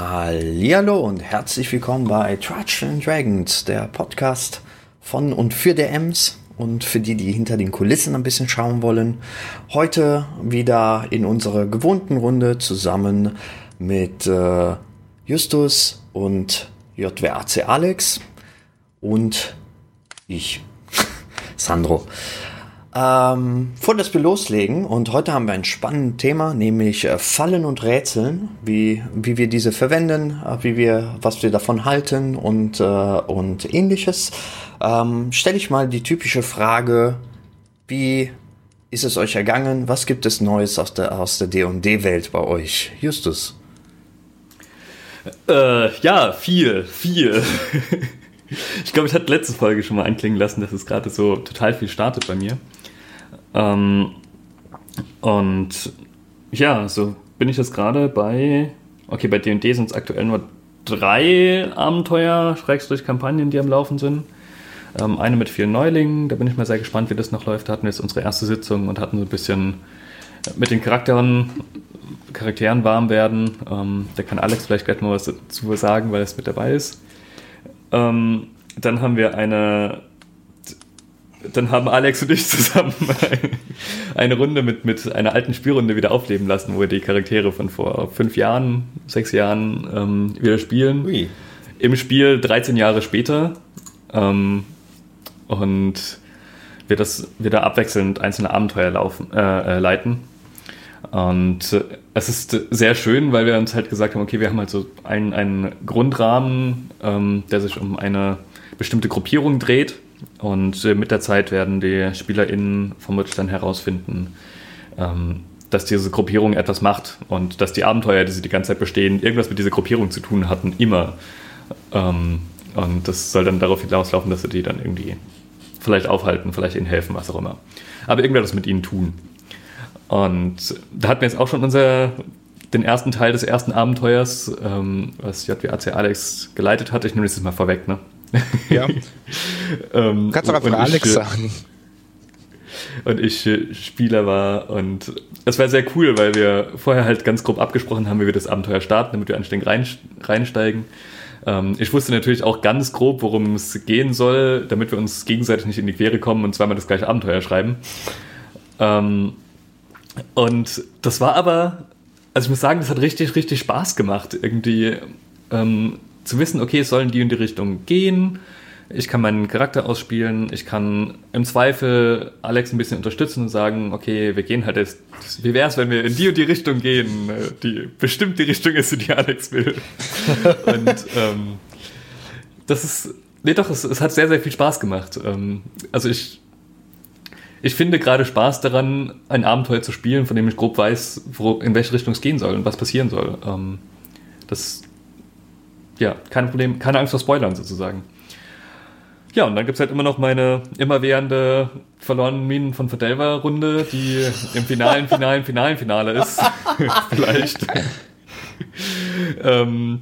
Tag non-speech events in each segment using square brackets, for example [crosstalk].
Hallihallo und herzlich willkommen bei Trudge and Dragons, der Podcast von und für der Ems und für die, die hinter den Kulissen ein bisschen schauen wollen. Heute wieder in unserer gewohnten Runde zusammen mit äh, Justus und JWAC Alex und ich, [laughs] Sandro. Ähm, vor dass wir loslegen und heute haben wir ein spannendes Thema, nämlich äh, Fallen und Rätseln, wie, wie wir diese verwenden, äh, wie wir, was wir davon halten und, äh, und ähnliches. Ähm, Stelle ich mal die typische Frage, wie ist es euch ergangen? Was gibt es Neues aus der, aus der D&D-Welt bei euch? Justus. Äh, ja, viel, viel. [laughs] ich glaube, ich hatte letzte Folge schon mal anklingen lassen, dass es gerade so total viel startet bei mir. Ähm, und ja, so bin ich jetzt gerade bei, okay, bei D&D sind es aktuell nur drei Abenteuer, Schrägstrich Kampagnen, die am Laufen sind. Ähm, eine mit vielen Neulingen, da bin ich mal sehr gespannt, wie das noch läuft. Da hatten wir jetzt unsere erste Sitzung und hatten so ein bisschen mit den Charakteren, Charakteren warm werden. Ähm, da kann Alex vielleicht gleich mal was dazu sagen, weil er mit dabei ist. Ähm, dann haben wir eine dann haben Alex und ich zusammen [laughs] eine Runde mit, mit einer alten Spielrunde wieder aufleben lassen, wo wir die Charaktere von vor fünf Jahren, sechs Jahren ähm, wieder spielen. Ui. Im Spiel 13 Jahre später. Ähm, und wir das wieder abwechselnd einzelne Abenteuer laufen, äh, äh, leiten. Und äh, es ist sehr schön, weil wir uns halt gesagt haben, okay, wir haben halt so einen, einen Grundrahmen, ähm, der sich um eine bestimmte Gruppierung dreht und äh, mit der Zeit werden die SpielerInnen vermutlich dann herausfinden, ähm, dass diese Gruppierung etwas macht und dass die Abenteuer, die sie die ganze Zeit bestehen, irgendwas mit dieser Gruppierung zu tun hatten, immer. Ähm, und das soll dann darauf hinauslaufen, dass sie die dann irgendwie vielleicht aufhalten, vielleicht ihnen helfen, was auch immer. Aber irgendwer mit ihnen tun. Und da hatten wir jetzt auch schon unser, den ersten Teil des ersten Abenteuers, ähm, was JWAC Alex geleitet hat. Ich nehme das jetzt mal vorweg, ne? [laughs] Ja. ähm, Kannst du einfach Alex ich, sagen. [laughs] Und ich äh, Spieler war und es war sehr cool, weil wir vorher halt ganz grob abgesprochen haben, wie wir das Abenteuer starten, damit wir anständig rein, reinsteigen. Ähm, ich wusste natürlich auch ganz grob, worum es gehen soll, damit wir uns gegenseitig nicht in die Quere kommen und zweimal das gleiche Abenteuer schreiben. Ähm, und das war aber, also ich muss sagen, das hat richtig, richtig Spaß gemacht, irgendwie ähm, zu wissen, okay, es sollen die in die Richtung gehen. Ich kann meinen Charakter ausspielen. Ich kann im Zweifel Alex ein bisschen unterstützen und sagen, okay, wir gehen halt jetzt. Wie wäre es, wenn wir in die und die Richtung gehen, die bestimmt die Richtung ist, die Alex will. [laughs] und ähm, das ist. Nee, doch, es, es, hat sehr, sehr viel Spaß gemacht. Ähm, also ich. Ich finde gerade Spaß daran, ein Abenteuer zu spielen, von dem ich grob weiß, wo, in welche Richtung es gehen soll und was passieren soll. Ähm, das ja, kein Problem, keine Angst vor Spoilern sozusagen. Ja, und dann gibt es halt immer noch meine immerwährende verlorenen Minen von Verdelver-Runde, die im finalen, finalen, finalen Finale ist. [laughs] Vielleicht. ähm,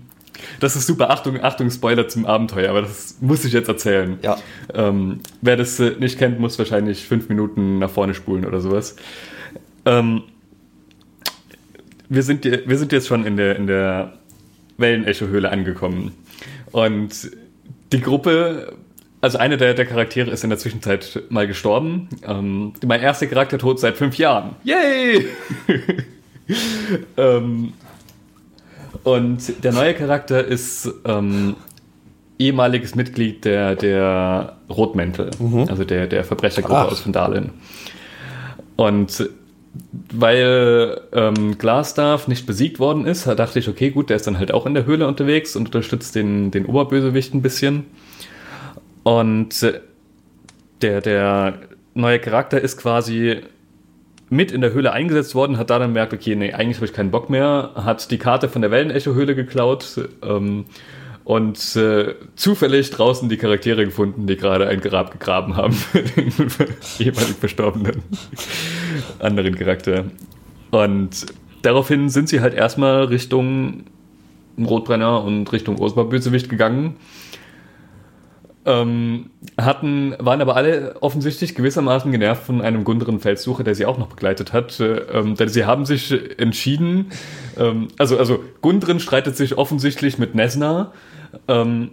das ist super. Achtung, Achtung, Spoiler zum Abenteuer, aber das muss ich jetzt erzählen. Ja. Ähm, wer das äh, nicht kennt, muss wahrscheinlich fünf Minuten nach vorne spulen oder sowas. Ähm, wir, sind, wir sind jetzt schon in der, in der Wellenecho-Höhle angekommen. Und die Gruppe, also eine der, der Charaktere ist in der Zwischenzeit mal gestorben. Ähm, mein erster Charakter tot seit fünf Jahren. Yay! [laughs] ähm, und der neue Charakter ist ähm, ehemaliges Mitglied der, der Rotmäntel, mhm. also der, der Verbrechergruppe Ach. aus Vandalen. Und weil ähm, Glasstaff nicht besiegt worden ist, dachte ich, okay, gut, der ist dann halt auch in der Höhle unterwegs und unterstützt den, den Oberbösewicht ein bisschen. Und äh, der, der neue Charakter ist quasi mit in der Höhle eingesetzt worden, hat da dann gemerkt, okay, nee, eigentlich habe ich keinen Bock mehr, hat die Karte von der Wellenecho-Höhle geklaut ähm, und äh, zufällig draußen die Charaktere gefunden, die gerade ein Grab gegraben haben [laughs] für den [laughs] ehemalig verstorbenen [laughs] anderen Charakter. Und daraufhin sind sie halt erstmal Richtung Rotbrenner und Richtung Osma Bösewicht gegangen. ähm, hatten, waren aber alle offensichtlich gewissermaßen genervt von einem Gundren Feldsucher, der sie auch noch begleitet hat. Äh, ähm, denn sie haben sich entschieden, ähm, also, also Gundren streitet sich offensichtlich mit Nesna. Ähm,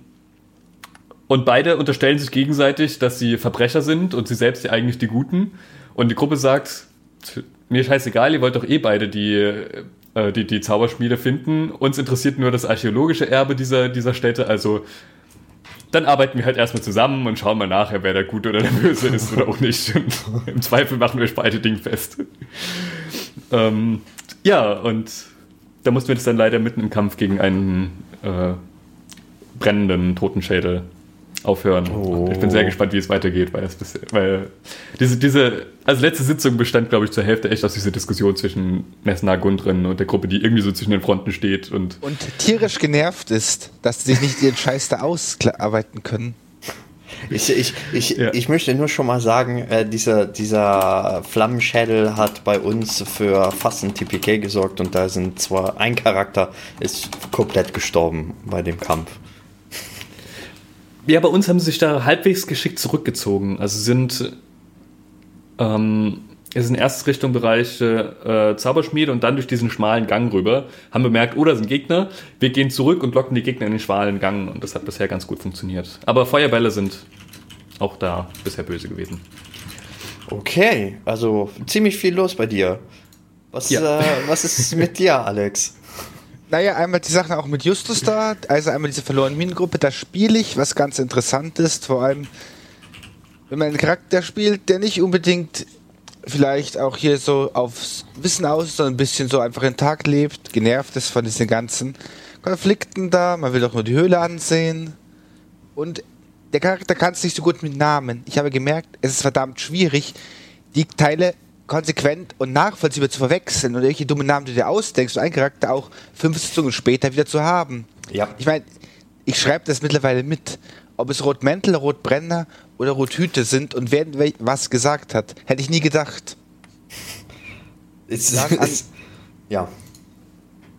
und beide unterstellen sich gegenseitig, dass sie Verbrecher sind und sie selbst ja eigentlich die Guten. Und die Gruppe sagt, mir scheißegal, ihr wollt doch eh beide die, äh, die, die Zauberschmiede finden. Uns interessiert nur das archäologische Erbe dieser, dieser Städte. Also dann arbeiten wir halt erstmal zusammen und schauen mal nachher, wer der Gute oder der [laughs] Böse ist oder auch nicht. [laughs] Im Zweifel machen wir beide Dinge fest. ähm, ja, und da mussten wir das dann leider mitten im Kampf gegen einen äh, brennenden Totenschädel aufhören. Oh. Ich bin sehr gespannt, wie es weitergeht, weil, es bisher, weil diese, diese, also letzte Sitzung bestand, glaube ich, zur Hälfte echt aus dieser Diskussion zwischen Messner, Gundren und der Gruppe, die irgendwie so zwischen den Fronten steht und. Und tierisch genervt ist, dass sie sich nicht ihren Scheiß da ausarbeiten können. Ich, ich, ich, ja. ich möchte nur schon mal sagen, äh, dieser, dieser Flammenschädel hat bei uns für fast ein TPK gesorgt und da sind zwar ein Charakter ist komplett gestorben bei dem Kampf. Ja, bei uns haben sie sich da halbwegs geschickt zurückgezogen. Also sind ähm, ist in erster Richtung Bereich äh, Zauberschmiede und dann durch diesen schmalen Gang rüber. Haben bemerkt, oh, da sind Gegner. Wir gehen zurück und locken die Gegner in den schmalen Gang und das hat bisher ganz gut funktioniert. Aber Feuerbälle sind auch da bisher böse gewesen. Okay, also ziemlich viel los bei dir. Was, ja. äh, was ist mit dir, Alex? [laughs] Naja, einmal die Sache auch mit Justus da, also einmal diese verlorene Minengruppe, da spiele ich, was ganz interessant ist, vor allem, wenn man einen Charakter spielt, der nicht unbedingt vielleicht auch hier so aufs Wissen aus, sondern ein bisschen so einfach den Tag lebt, genervt ist von diesen ganzen Konflikten da, man will doch nur die Höhle ansehen und der Charakter kann es nicht so gut mit Namen. Ich habe gemerkt, es ist verdammt schwierig, die Teile konsequent und nachvollziehbar zu verwechseln und welche dummen Namen du dir ausdenkst und einen Charakter auch fünf Sitzungen später wieder zu haben. Ja. Ich meine, ich schreibe das mittlerweile mit. Ob es Rotmäntel, Rotbrenner oder Rothüte sind und wer was gesagt hat, hätte ich nie gedacht. Ist, an, ja.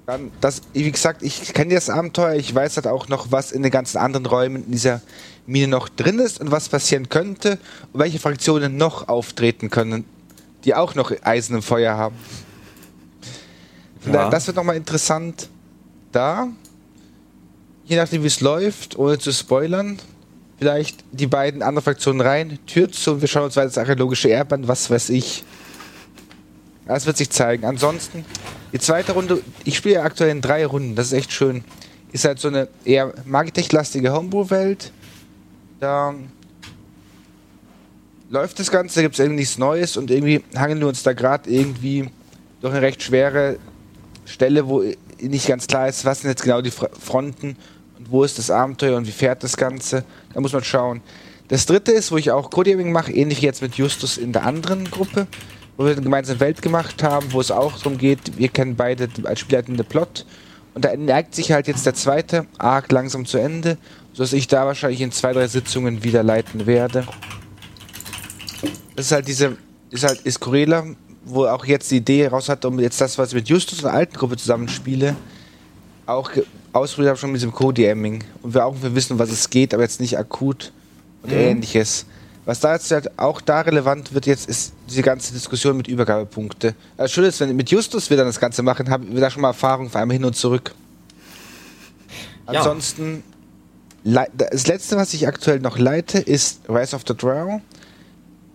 Dann, das, wie gesagt, ich kenne das Abenteuer, ich weiß halt auch noch, was in den ganzen anderen Räumen in dieser Mine noch drin ist und was passieren könnte und welche Fraktionen noch auftreten können die auch noch Eisen im Feuer haben. Ja. Das wird nochmal interessant. Da, je nachdem wie es läuft, ohne zu spoilern, vielleicht die beiden anderen Fraktionen rein, Tür zu und wir schauen uns weiter das archäologische Erbe an, was weiß ich. Das wird sich zeigen. Ansonsten, die zweite Runde, ich spiele ja aktuell in drei Runden, das ist echt schön. Ist halt so eine eher Magitech-lastige Homebrew-Welt. Da läuft das Ganze, gibt es irgendwie nichts Neues und irgendwie hangeln wir uns da gerade irgendwie durch eine recht schwere Stelle, wo nicht ganz klar ist, was sind jetzt genau die Fronten und wo ist das Abenteuer und wie fährt das Ganze. Da muss man schauen. Das dritte ist, wo ich auch Coding mache, ähnlich jetzt mit Justus in der anderen Gruppe, wo wir eine gemeinsame Welt gemacht haben, wo es auch darum geht, wir kennen beide als Spieler den Plot. Und da neigt sich halt jetzt der zweite Arc langsam zu Ende, sodass ich da wahrscheinlich in zwei, drei Sitzungen wieder leiten werde. Das ist halt diese, ist halt Iskurela, wo auch jetzt die Idee raus hat, um jetzt das, was ich mit Justus und der alten Gruppe zusammenspiele, auch ausprobiert habe schon mit diesem Co-DMing. Und wir auch wir wissen, was es geht, aber jetzt nicht akut und mhm. ähnliches. Was da jetzt halt auch da relevant wird jetzt, ist diese ganze Diskussion mit Übergabepunkte. Also schön ist, wenn mit Justus wir dann das Ganze machen, haben wir da schon mal Erfahrung für einmal hin und zurück. Ja. Ansonsten, das letzte, was ich aktuell noch leite, ist Rise of the Drow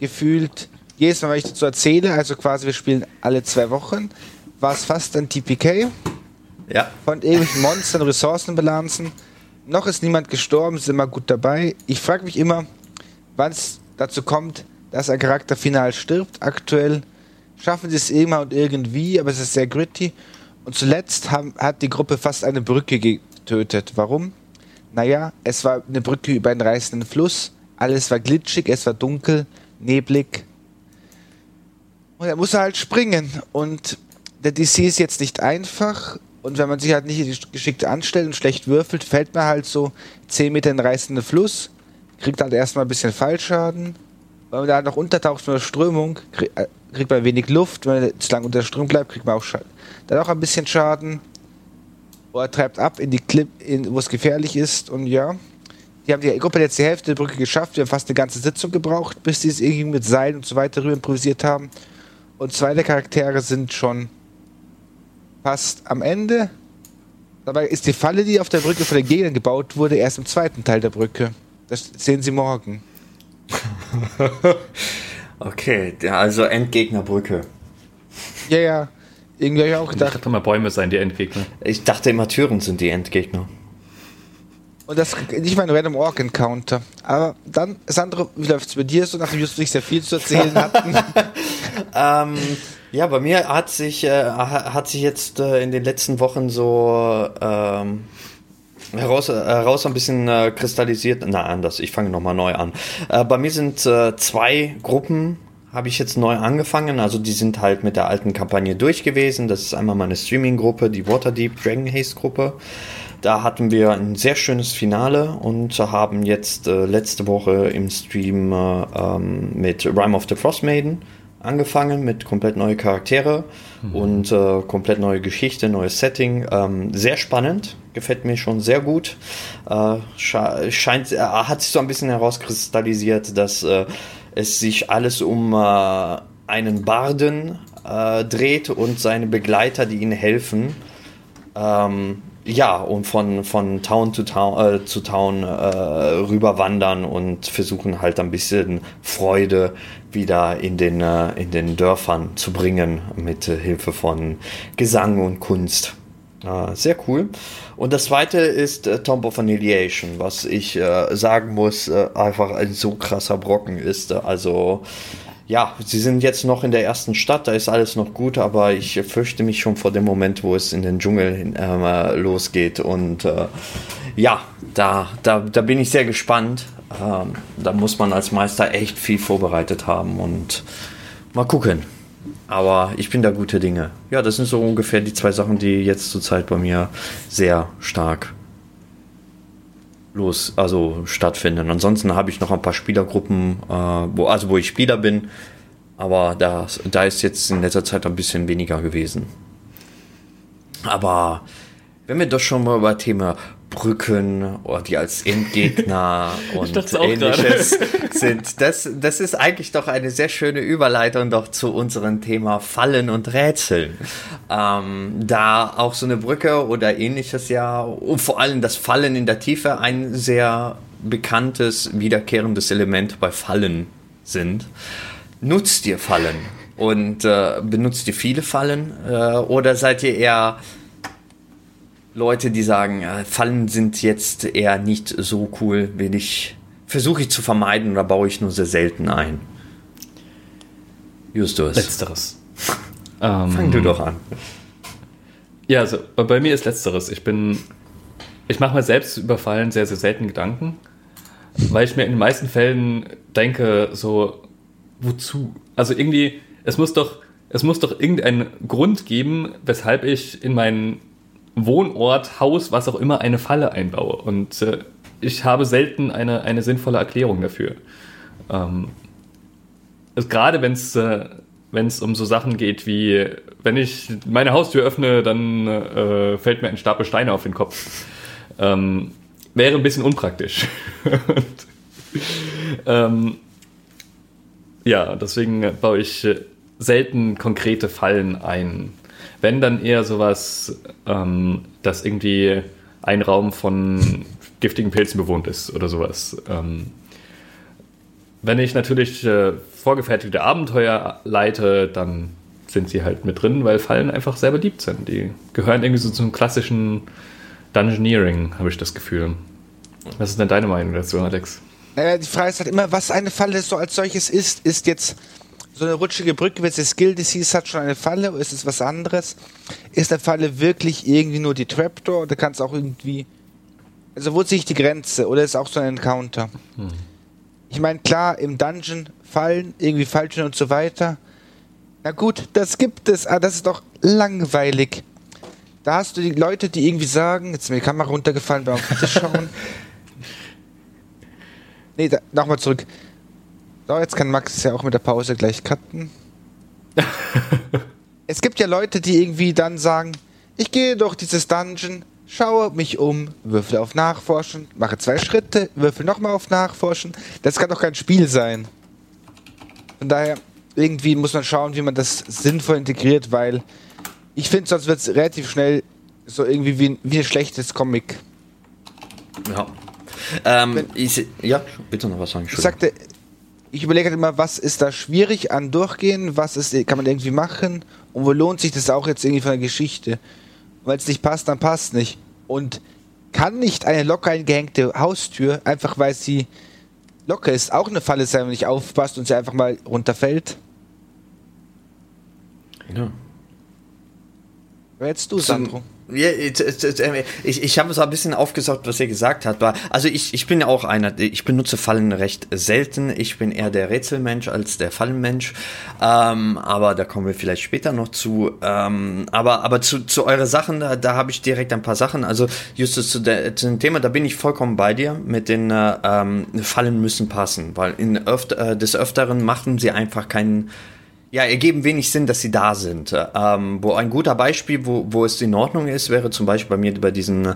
gefühlt jedes Mal, wenn ich dazu erzähle, also quasi wir spielen alle zwei Wochen, war es fast ein TPK. Ja. Von irgendwelchen Monstern, Ressourcenbilanzen. Noch ist niemand gestorben, sind immer gut dabei. Ich frage mich immer, wann es dazu kommt, dass ein Charakter final stirbt. Aktuell schaffen sie es immer und irgendwie, aber es ist sehr gritty. Und zuletzt haben, hat die Gruppe fast eine Brücke getötet. Warum? Naja, es war eine Brücke über einen reißenden Fluss. Alles war glitschig, es war dunkel neblig. Und er muss halt springen. Und der DC ist jetzt nicht einfach. Und wenn man sich halt nicht geschickt anstellt und schlecht würfelt, fällt man halt so 10 Meter in den reißenden Fluss, kriegt halt erstmal ein bisschen Fallschaden. Wenn man da noch untertaucht von der Strömung, äh, kriegt man wenig Luft. Wenn man zu lange unter der Strömung bleibt, kriegt man auch Schaden. Dann auch ein bisschen Schaden. Oder treibt ab in die Clip, wo es gefährlich ist. Und ja, Die haben die Gruppe jetzt die Hälfte der Brücke geschafft. Wir haben fast eine ganze Sitzung gebraucht, bis sie es irgendwie mit Seilen und so weiter rüber improvisiert haben. Und zwei der Charaktere sind schon fast am Ende. Dabei ist die Falle, die auf der Brücke von den Gegnern gebaut wurde, erst im zweiten Teil der Brücke. Das sehen Sie morgen. [laughs] okay, also Endgegnerbrücke. Ja, ja. Irgendwie habe ich auch gedacht. Ich dachte mal, Bäume seien die Endgegner. Ich dachte immer, Türen sind die Endgegner. Und das nicht mal ein Random Orc Encounter. Aber dann, Sandro, wie läuft es bei dir so, nachdem wir nicht sehr viel zu erzählen [laughs] hatten? ähm, ja, bei mir hat sich, äh, hat sich jetzt äh, in den letzten Wochen so ähm, heraus, heraus ein bisschen äh, kristallisiert. Na, anders, ich fange nochmal neu an. Äh, bei mir sind äh, zwei Gruppen habe ich jetzt neu angefangen. Also die sind halt mit der alten Kampagne durch gewesen. Das ist einmal meine Streaming-Gruppe, die Waterdeep Dragon Haze Gruppe. Da hatten wir ein sehr schönes Finale und haben jetzt äh, letzte Woche im Stream äh, ähm, mit Rime of the Frost Maiden angefangen mit komplett neue Charaktere mhm. und äh, komplett neue Geschichte, neues Setting. Ähm, sehr spannend, gefällt mir schon sehr gut. Äh, scheint, äh, hat sich so ein bisschen herauskristallisiert, dass äh, es sich alles um einen Barden dreht und seine Begleiter, die ihnen helfen. Ähm, ja, und von, von Town zu Town, äh, zu Town äh, rüberwandern und versuchen halt ein bisschen Freude wieder in den, äh, in den Dörfern zu bringen mit Hilfe von Gesang und Kunst. Äh, sehr cool. Und das zweite ist äh, Tomb of Annihilation, was ich äh, sagen muss, äh, einfach ein so krasser Brocken ist. Also ja, sie sind jetzt noch in der ersten Stadt, da ist alles noch gut, aber ich fürchte mich schon vor dem Moment, wo es in den Dschungel äh, losgeht. Und äh, ja, da, da, da bin ich sehr gespannt. Ähm, da muss man als Meister echt viel vorbereitet haben und mal gucken. Aber ich bin da gute Dinge. Ja, das sind so ungefähr die zwei Sachen, die jetzt zurzeit bei mir sehr stark los, also stattfinden. Ansonsten habe ich noch ein paar Spielergruppen, äh, wo, also wo ich Spieler bin, aber da, da ist jetzt in letzter Zeit ein bisschen weniger gewesen. Aber wenn wir doch schon mal über Thema Brücken oder die als Endgegner [laughs] und ähnliches [laughs] sind. Das, das ist eigentlich doch eine sehr schöne Überleitung doch zu unserem Thema Fallen und Rätseln. Ähm, da auch so eine Brücke oder ähnliches ja, und vor allem das Fallen in der Tiefe ein sehr bekanntes, wiederkehrendes Element bei Fallen sind. Nutzt ihr Fallen und äh, benutzt ihr viele Fallen äh, oder seid ihr eher Leute, die sagen, Fallen sind jetzt eher nicht so cool, will ich, versuche ich zu vermeiden oder baue ich nur sehr selten ein. Justus. Letzteres. [laughs] Fang ähm, du doch an. Ja, also bei mir ist Letzteres. Ich bin, ich mache mir selbst über Fallen sehr, sehr selten Gedanken, weil ich mir in den meisten Fällen denke, so, wozu? Also irgendwie, es muss doch, es muss doch irgendeinen Grund geben, weshalb ich in meinen Wohnort, Haus, was auch immer, eine Falle einbaue. Und äh, ich habe selten eine, eine sinnvolle Erklärung dafür. Ähm, also gerade wenn es äh, um so Sachen geht wie, wenn ich meine Haustür öffne, dann äh, fällt mir ein Stapel Steine auf den Kopf. Ähm, wäre ein bisschen unpraktisch. [laughs] Und, ähm, ja, deswegen baue ich äh, selten konkrete Fallen ein. Wenn dann eher sowas, ähm, dass irgendwie ein Raum von giftigen Pilzen bewohnt ist oder sowas. Ähm, wenn ich natürlich äh, vorgefertigte Abenteuer leite, dann sind sie halt mit drin, weil Fallen einfach sehr beliebt sind. Die gehören irgendwie so zum klassischen Dungeoneering, habe ich das Gefühl. Was ist denn deine Meinung dazu, Alex? Naja, die Frage ist halt immer, was eine Falle so als solches ist. Ist jetzt so eine rutschige Brücke, wenn es Skill Disease hat, schon eine Falle oder ist es was anderes? Ist eine Falle wirklich irgendwie nur die Trapdoor oder kann es auch irgendwie. Also, wo sich die Grenze oder ist es auch so ein Encounter? Hm. Ich meine, klar, im Dungeon fallen, irgendwie Falltüren und so weiter. Na gut, das gibt es, aber das ist doch langweilig. Da hast du die Leute, die irgendwie sagen, jetzt ist mir die Kamera runtergefallen beim Tisch schauen. [laughs] nee, nochmal zurück. So, jetzt kann Max ja auch mit der Pause gleich cutten. [laughs] es gibt ja Leute, die irgendwie dann sagen, ich gehe durch dieses Dungeon, schaue mich um, würfel auf Nachforschen, mache zwei Schritte, würfel nochmal auf Nachforschen. Das kann doch kein Spiel sein. Von daher, irgendwie muss man schauen, wie man das sinnvoll integriert, weil ich finde, sonst wird es relativ schnell so irgendwie wie ein, wie ein schlechtes Comic. Ja. Ähm, ich, ja, bitte noch was sagen. Ich sagte, ich überlege halt immer, was ist da schwierig an Durchgehen, was ist, kann man irgendwie machen und wo lohnt sich das auch jetzt irgendwie von der Geschichte. Weil es nicht passt, dann passt nicht. Und kann nicht eine locker eingehängte Haustür, einfach weil sie locker ist, auch eine Falle sein, wenn nicht aufpasst und sie einfach mal runterfällt? Ja. Wer hättest du, Sandro? Ja, ich, ich habe so ein bisschen aufgesaugt, was ihr gesagt habt. Also ich, ich bin ja auch einer, ich benutze Fallen recht selten. Ich bin eher der Rätselmensch als der Fallenmensch. Ähm, aber da kommen wir vielleicht später noch zu. Ähm, aber aber zu, zu euren Sachen, da, da habe ich direkt ein paar Sachen. Also Justus, zu, der, zu dem Thema, da bin ich vollkommen bei dir. Mit den äh, ähm, Fallen müssen passen. Weil in öfter, äh, des Öfteren machen sie einfach keinen ja, ergeben wenig Sinn, dass sie da sind. Ähm, wo ein guter Beispiel, wo, wo es in Ordnung ist, wäre zum Beispiel bei mir bei diesen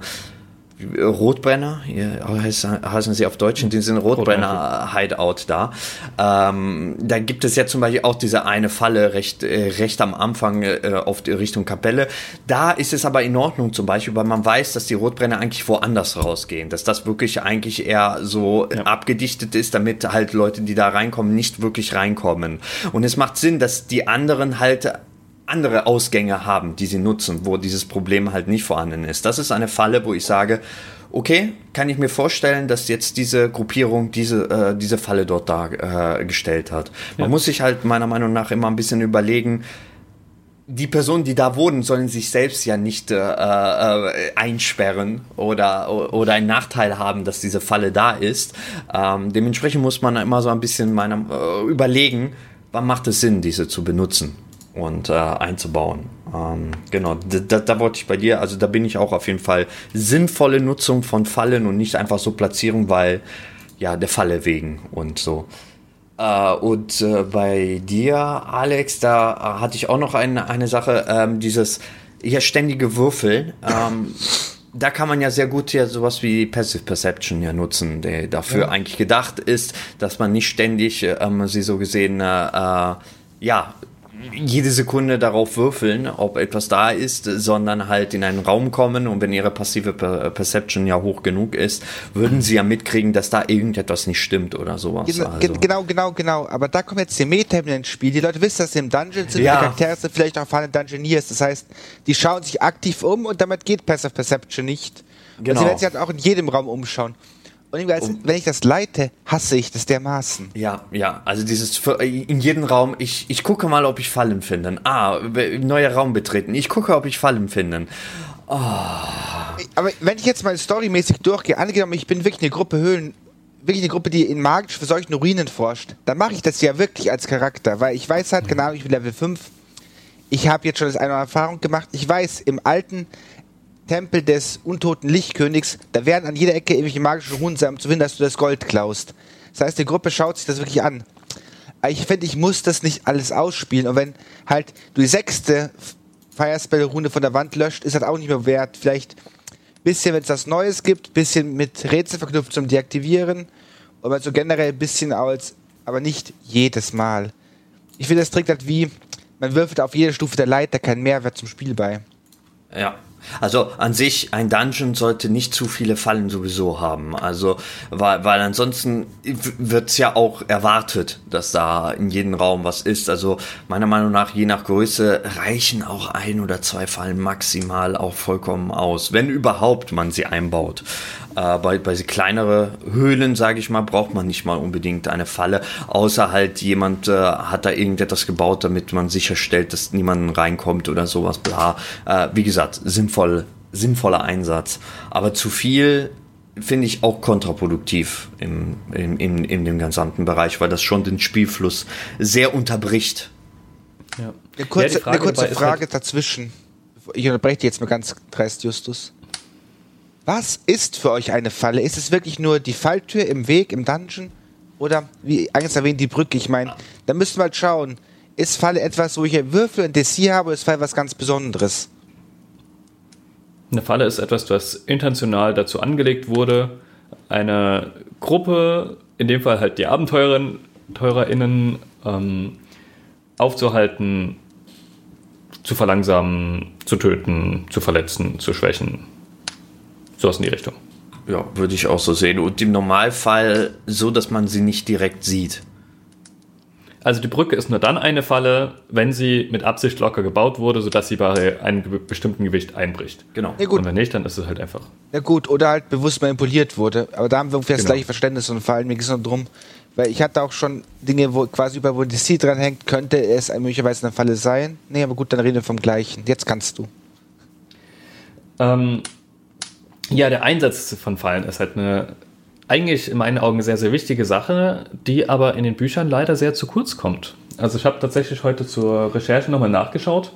Rotbrenner, heißen sie auf Deutsch, in diesem Rotbrenner-Hideout da. Ähm, da gibt es ja zum Beispiel auch diese eine Falle recht, äh, recht am Anfang äh, auf die Richtung Kapelle. Da ist es aber in Ordnung zum Beispiel, weil man weiß, dass die Rotbrenner eigentlich woanders rausgehen, dass das wirklich eigentlich eher so ja. abgedichtet ist, damit halt Leute, die da reinkommen, nicht wirklich reinkommen. Und es macht Sinn, dass die anderen halt andere Ausgänge haben, die sie nutzen, wo dieses Problem halt nicht vorhanden ist. Das ist eine Falle, wo ich sage, okay, kann ich mir vorstellen, dass jetzt diese Gruppierung diese, äh, diese Falle dort dargestellt äh, hat. Man ja. muss sich halt meiner Meinung nach immer ein bisschen überlegen, die Personen, die da wohnen, sollen sich selbst ja nicht äh, äh, einsperren oder, oder einen Nachteil haben, dass diese Falle da ist. Ähm, dementsprechend muss man immer so ein bisschen meiner, äh, überlegen, wann macht es Sinn, diese zu benutzen und äh, einzubauen. Ähm, genau, da, da wollte ich bei dir, also da bin ich auch auf jeden Fall sinnvolle Nutzung von Fallen und nicht einfach so Platzierung, weil ja der Falle wegen und so. Äh, und äh, bei dir, Alex, da hatte ich auch noch eine, eine Sache, ähm, dieses ja ständige Würfeln. Ähm, da kann man ja sehr gut ja sowas wie Passive Perception ja nutzen, der dafür ja. eigentlich gedacht ist, dass man nicht ständig, ähm, sie so gesehen, äh, äh ja, jede Sekunde darauf würfeln, ob etwas da ist, sondern halt in einen Raum kommen und wenn ihre passive Perception ja hoch genug ist, würden sie ja mitkriegen, dass da irgendetwas nicht stimmt oder sowas. Genau, also. genau, genau, genau. Aber da kommen jetzt die meta ins Spiel. Die Leute wissen, dass sie im Dungeon sind, ja. die Charaktere sind vielleicht auch Fallen Dungeoneers. Das heißt, die schauen sich aktiv um und damit geht Passive Perception nicht. Genau. Und sie werden sich halt auch in jedem Raum umschauen. Und als, um, wenn ich das leite, hasse ich das dermaßen. Ja, ja, also dieses in jedem Raum, ich, ich gucke mal, ob ich Fallen finde. Ah, neuer Raum betreten. Ich gucke, ob ich Fallen finde. Oh. Aber wenn ich jetzt mal storymäßig durchgehe, angenommen, ich bin wirklich eine Gruppe Höhlen, wirklich eine Gruppe, die in magisch verseuchten Ruinen forscht, dann mache ich das ja wirklich als Charakter, weil ich weiß halt, genau, ich bin Level 5. Ich habe jetzt schon das eine Erfahrung gemacht. Ich weiß, im alten Tempel des untoten Lichtkönigs, da werden an jeder Ecke irgendwelche magischen um zu finden, dass du das Gold klaust. Das heißt, die Gruppe schaut sich das wirklich an. Aber ich finde, ich muss das nicht alles ausspielen. Und wenn halt du die sechste Firespell-Rune von der Wand löscht, ist das auch nicht mehr wert. Vielleicht ein bisschen, wenn es was Neues gibt, ein bisschen mit Rätsel verknüpft zum Deaktivieren. Aber so generell ein bisschen als, aber nicht jedes Mal. Ich finde, das trägt halt wie, man wirft auf jede Stufe der Leiter keinen Mehrwert zum Spiel bei. Ja, also an sich, ein Dungeon sollte nicht zu viele Fallen sowieso haben. Also, weil, weil ansonsten wird es ja auch erwartet, dass da in jedem Raum was ist. Also meiner Meinung nach, je nach Größe, reichen auch ein oder zwei Fallen maximal auch vollkommen aus. Wenn überhaupt man sie einbaut. Äh, bei, bei kleinere Höhlen, sage ich mal, braucht man nicht mal unbedingt eine Falle, außer halt jemand äh, hat da irgendetwas gebaut, damit man sicherstellt, dass niemand reinkommt oder sowas, bla. Äh, wie gesagt, sinnvoll, sinnvoller Einsatz. Aber zu viel finde ich auch kontraproduktiv im, im, in, in dem gesamten Bereich, weil das schon den Spielfluss sehr unterbricht. Ja. Eine kurze, ja, eine kurze Frage halt dazwischen. Ich unterbreche dich jetzt mal ganz dreist, Justus. Was ist für euch eine Falle? Ist es wirklich nur die Falltür im Weg, im Dungeon? Oder, wie eingangs erwähnt, die Brücke? Ich meine, da müssen wir halt schauen. Ist Falle etwas, wo ich ein Würfel, ein Dessert habe, oder ist Falle was ganz Besonderes? Eine Falle ist etwas, das intentional dazu angelegt wurde, eine Gruppe, in dem Fall halt die AbenteurerInnen, ähm, aufzuhalten, zu verlangsamen, zu töten, zu verletzen, zu schwächen. Sowas in die Richtung. Ja, würde ich auch so sehen. Und im Normalfall so, dass man sie nicht direkt sieht. Also die Brücke ist nur dann eine Falle, wenn sie mit Absicht locker gebaut wurde, sodass sie bei einem bestimmten Gewicht einbricht. Genau. Ja, gut. Und wenn nicht, dann ist es halt einfach. Ja gut, oder halt bewusst manipuliert wurde. Aber da haben wir ungefähr das Genau. gleiche Verständnis und vor allem mir geht es nur darum, weil ich hatte auch schon Dinge, wo quasi über wo die C dran hängt, könnte es ein möglicherweise eine Falle sein. Nee, aber gut, dann reden wir vom gleichen. Jetzt kannst du. Ähm, ja, der Einsatz von Fallen ist halt eine eigentlich in meinen Augen sehr, sehr wichtige Sache, die aber in den Büchern leider sehr zu kurz kommt. Also ich habe tatsächlich heute zur Recherche nochmal nachgeschaut.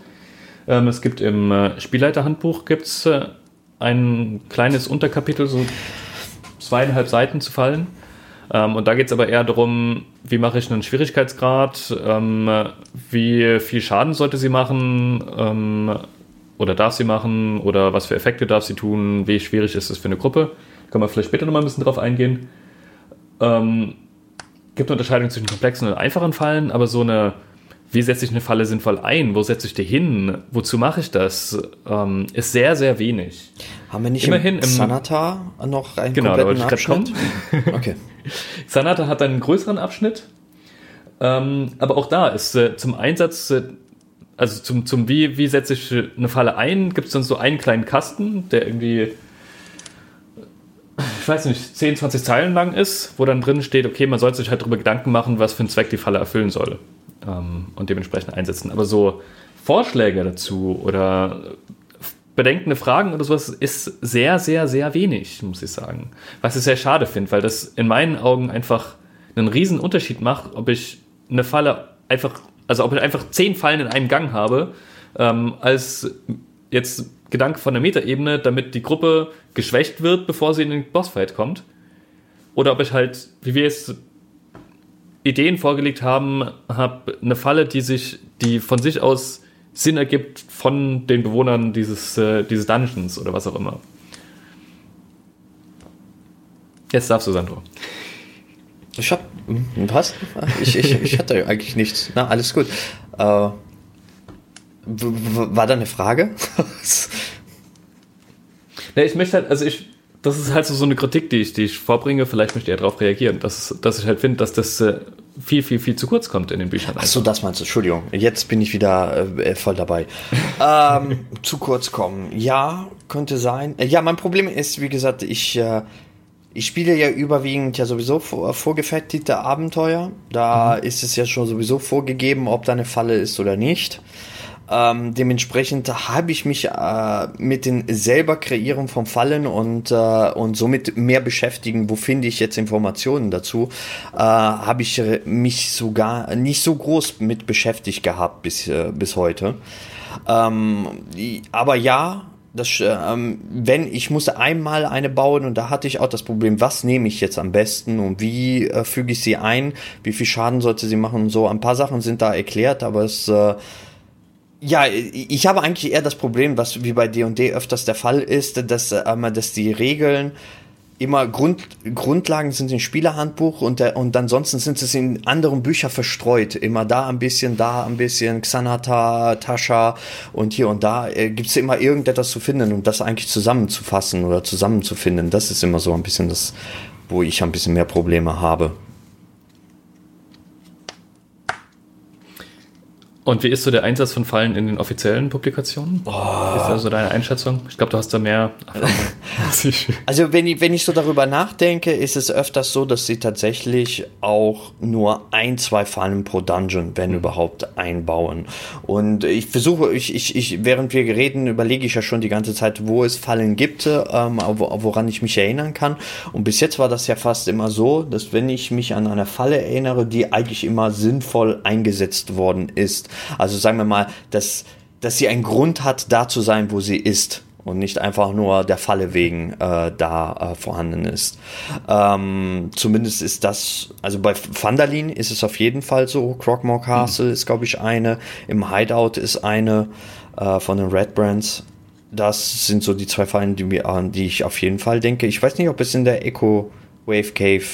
Ähm, es gibt im äh, Spielleiterhandbuch gibt's, äh, ein kleines Unterkapitel, so zweieinhalb Seiten zu Fallen. Ähm, und da geht es aber eher darum, wie mache ich einen Schwierigkeitsgrad, ähm, wie viel Schaden sollte sie machen oder darf sie machen oder was für Effekte darf sie tun, wie schwierig ist es für eine Gruppe. Kann man vielleicht später nochmal ein bisschen drauf eingehen. Ähm, gibt eine Unterscheidung zwischen komplexen und einfachen Fallen, aber so eine, wie setze ich eine Falle sinnvoll ein, wo setze ich die hin, wozu mache ich das, ähm, ist sehr, sehr wenig. Haben wir nicht Immerhin im im- Sanata noch einen Genau, kompletten Abschnitt? Okay. [laughs] Sanata hat einen größeren Abschnitt, ähm, aber auch da ist äh, zum Einsatz, äh, also zum, zum wie, wie setze ich eine Falle ein, gibt es dann so einen kleinen Kasten, der irgendwie, ich weiß nicht, 10, 20 Zeilen lang ist, wo dann drin steht, okay, man soll sich halt darüber Gedanken machen, was für einen Zweck die Falle erfüllen soll ähm, und dementsprechend einsetzen. Aber so Vorschläge dazu oder bedenkende Fragen oder sowas ist sehr, sehr, sehr wenig, muss ich sagen. Was ich sehr schade finde, weil das in meinen Augen einfach einen riesen Unterschied macht, ob ich eine Falle einfach, also ob ich einfach zehn Fallen in einem Gang habe, ähm, als jetzt Gedanke von der Metaebene, damit die Gruppe geschwächt wird, bevor sie in den Bossfight kommt. Oder ob ich halt, wie wir jetzt Ideen vorgelegt haben, habe eine Falle, die sich, die von sich aus Sinn ergibt von den Bewohnern dieses, äh, dieses Dungeons oder was auch immer. Jetzt darfst du, Sandro. Ich hab. hm, Was? Ich, ich, ich hatte eigentlich nichts. Na, alles gut. Äh, war da eine Frage? [laughs] Ja, ich möchte halt, also ich, das ist halt so, so eine Kritik, die ich, die ich vorbringe, vielleicht möchte er darauf reagieren, dass, dass ich halt finde, dass das äh, viel, viel, viel zu kurz kommt in den Büchern. Ach so, das meinst du. Entschuldigung. Jetzt bin ich wieder äh, voll dabei. [laughs] ähm, zu kurz kommen. Ja, könnte sein. Äh, Ja, mein Problem ist, wie gesagt, ich, äh, ich spiele ja überwiegend ja sowieso vor, vorgefertigte Abenteuer. Da ist es ja schon sowieso vorgegeben, ob da eine Falle ist oder nicht. Ähm, dementsprechend habe ich mich äh, mit den selber Kreieren von Fallen und, äh, und somit mehr beschäftigen, wo finde ich jetzt Informationen dazu, äh, habe ich äh, mich sogar nicht so groß mit beschäftigt gehabt bis, äh, bis heute. Ähm, aber ja, das, ähm, wenn ich musste einmal eine bauen und da hatte ich auch das Problem, was nehme ich jetzt am besten und wie äh, füge ich sie ein, wie viel Schaden sollte sie machen und so. Ein paar Sachen sind da erklärt, aber es äh, ja, ich habe eigentlich eher das Problem, was wie bei D&D öfters der Fall ist, dass, ähm, dass die Regeln immer Grund, Grundlagen sind im Spielerhandbuch und, der, und ansonsten sind es in anderen Büchern verstreut. Immer da ein bisschen, da ein bisschen, Xanata, Tascha und hier und da äh, gibt es immer irgendetwas zu finden und das eigentlich zusammenzufassen oder zusammenzufinden. Das ist immer so ein bisschen das, wo ich ein bisschen mehr Probleme habe. Und wie ist so der Einsatz von Fallen in den offiziellen Publikationen? Ist also deine Einschätzung? Ich glaube, du hast da mehr Erfahrung. als [laughs] ich. Also wenn ich, wenn ich so darüber nachdenke, ist es öfters so, dass sie tatsächlich auch nur ein, zwei Fallen pro Dungeon, wenn überhaupt, einbauen. Und ich versuche, ich, ich, ich, während wir reden, überlege ich ja schon die ganze Zeit, wo es Fallen gibt, ähm, wo- woran ich mich erinnern kann. Und bis jetzt war das ja fast immer so, dass wenn ich mich an eine Falle erinnere, die eigentlich immer sinnvoll eingesetzt worden ist. Also sagen wir mal, dass, dass sie einen Grund hat, da zu sein, wo sie ist und nicht einfach nur der Falle wegen äh, da äh, vorhanden ist. Ähm, zumindest ist das, also bei Vandalin ist es auf jeden Fall so. Crockmore Castle ist, glaube ich, eine. Im Hideout ist eine äh, von den Red Brands. Das sind so die zwei Fallen, die, mir, an die ich auf jeden Fall denke. Ich weiß nicht, ob es in der Echo Wave Cave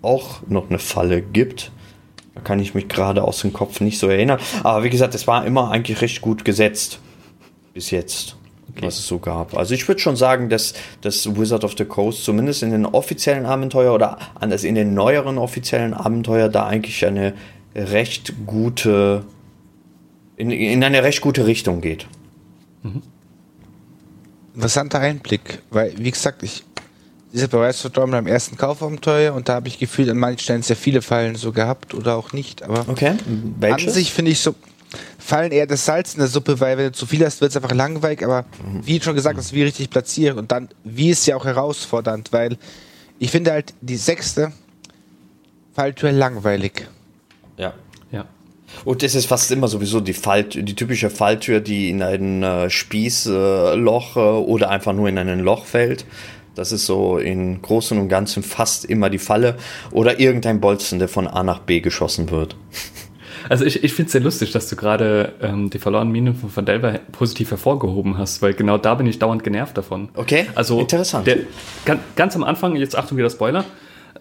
auch noch eine Falle gibt. Da kann ich mich gerade aus dem Kopf nicht so erinnern. Aber wie gesagt, es war immer eigentlich recht gut gesetzt. Bis jetzt. Okay. Was es so gab. Also ich würde schon sagen, dass das Wizard of the Coast zumindest in den offiziellen Abenteuer oder anders in den neueren offiziellen Abenteuer da eigentlich eine recht gute in, in eine recht gute Richtung geht. Mhm interessanter Einblick, weil, wie gesagt, ich dieser Beweis verdorben beim ersten Kaufabenteuer und da habe ich gefühlt an manchen Stellen sehr viele Fallen so gehabt oder auch nicht. Aber okay. Welche? an sich finde ich so Fallen eher das Salz in der Suppe, weil wenn du zu viel hast, wird es einfach langweilig. Aber mhm. wie schon gesagt, das wie richtig platzieren und dann wie ist ja auch herausfordernd, weil ich finde halt die sechste Falltür langweilig. Ja. Und es ist fast immer sowieso die, Fall, die typische Falltür, die in ein äh, Spießloch äh, oder einfach nur in ein Loch fällt. Das ist so in Großen und Ganzen fast immer die Falle. Oder irgendein Bolzen, der von A nach B geschossen wird. [laughs] Also ich, ich finde es sehr lustig, dass du gerade ähm, die verlorenen Minen von Van Delver positiv hervorgehoben hast, weil genau da bin ich dauernd genervt davon. Okay, also interessant. Der, ganz, ganz am Anfang, jetzt Achtung wieder Spoiler,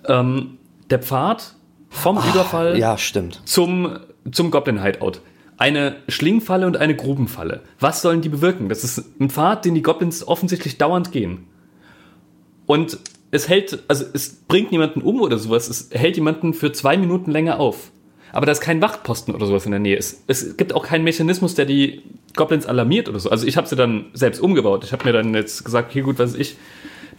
ähm, der Pfad vom ah, Überfall ja, stimmt. zum zum Goblin Hideout. Eine Schlingfalle und eine Grubenfalle. Was sollen die bewirken? Das ist ein Pfad, den die Goblins offensichtlich dauernd gehen. Und es hält, also es bringt niemanden um oder sowas, es hält jemanden für zwei Minuten länger auf. Aber da ist kein Wachtposten oder sowas in der Nähe. Es, es gibt auch keinen Mechanismus, der die Goblins alarmiert oder so. Also ich habe sie dann selbst umgebaut. Ich habe mir dann jetzt gesagt, okay, gut, was ich,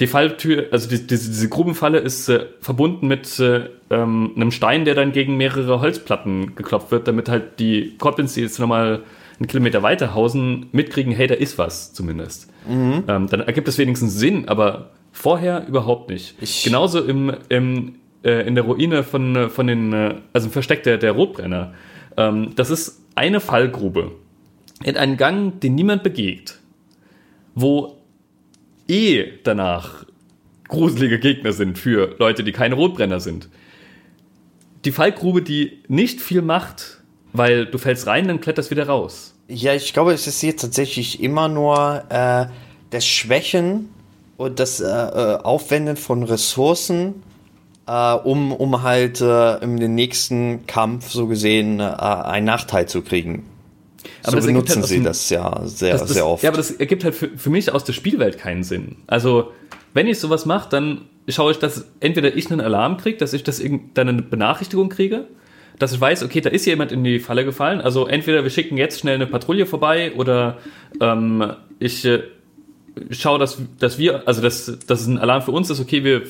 die Falltür, also die, diese, diese Grubenfalle ist äh, verbunden mit äh, ähm, einem Stein, der dann gegen mehrere Holzplatten geklopft wird, damit halt die Goblins, die jetzt nochmal einen Kilometer weiter hausen, mitkriegen, hey, da ist was zumindest. Mhm. Ähm, dann ergibt es wenigstens Sinn, aber vorher überhaupt nicht. Ich Genauso im, im, äh, in der Ruine von, von den, äh, also im Versteck der, der Rotbrenner. Ähm, das ist eine Fallgrube in einen Gang, den niemand begeht, wo eh danach gruselige Gegner sind für Leute, die keine Rotbrenner sind. Die Fallgrube, die nicht viel macht, weil du fällst rein, dann kletterst wieder raus. Ja, ich glaube, es ist hier tatsächlich immer nur äh, das Schwächen und das äh, äh Aufwenden von Ressourcen, äh, um, um halt äh, im nächsten Kampf so gesehen äh, einen Nachteil zu kriegen. Aber so benutzen halt sie dem, das ja sehr, das, das, sehr oft. Ja, aber das ergibt halt für, für mich aus der Spielwelt keinen Sinn. Also, wenn ich sowas mache, dann schaue ich, dass entweder ich einen Alarm kriege, dass ich das dann eine Benachrichtigung kriege, dass ich weiß, okay, da ist jemand in die Falle gefallen. Also entweder wir schicken jetzt schnell eine Patrouille vorbei oder ähm, ich schaue, dass, dass wir, also dass, dass es ein Alarm für uns ist, okay, wir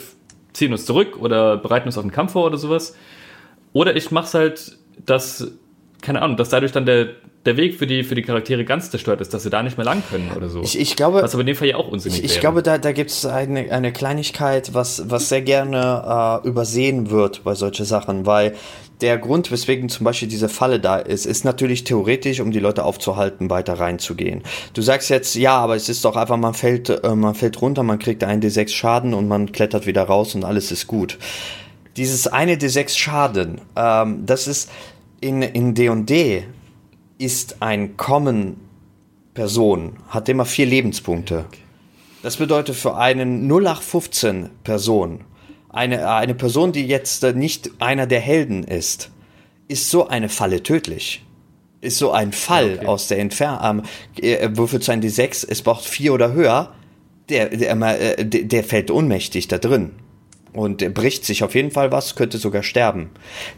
ziehen uns zurück oder bereiten uns auf den Kampf vor oder sowas. Oder ich mache es halt, dass, keine Ahnung, dass dadurch dann der, der Weg für die, für die Charaktere ganz zerstört ist, dass sie da nicht mehr lang können oder so. Ich, ich glaube, was aber in dem Fall ja auch unsinnig Ich, ich glaube, da, da gibt es eine, eine Kleinigkeit, was, was sehr gerne äh, übersehen wird bei solchen Sachen, weil der Grund, weswegen zum Beispiel diese Falle da ist, ist natürlich theoretisch, um die Leute aufzuhalten, weiter reinzugehen. Du sagst jetzt, ja, aber es ist doch einfach, man fällt, äh, man fällt runter, man kriegt einen D6 Schaden und man klettert wieder raus und alles ist gut. Dieses eine D6 Schaden, ähm, das ist in in D&D ist ein Common Person, hat immer vier Lebenspunkte. Das bedeutet für einen 0815 Person, eine, eine Person, die jetzt nicht einer der Helden ist, ist so eine Falle tödlich. Ist so ein Fall okay. aus der Entfernung, äh, würfelt sein D6, es braucht vier oder höher, der, der, äh, der fällt ohnmächtig da drin und bricht sich auf jeden Fall was, könnte sogar sterben.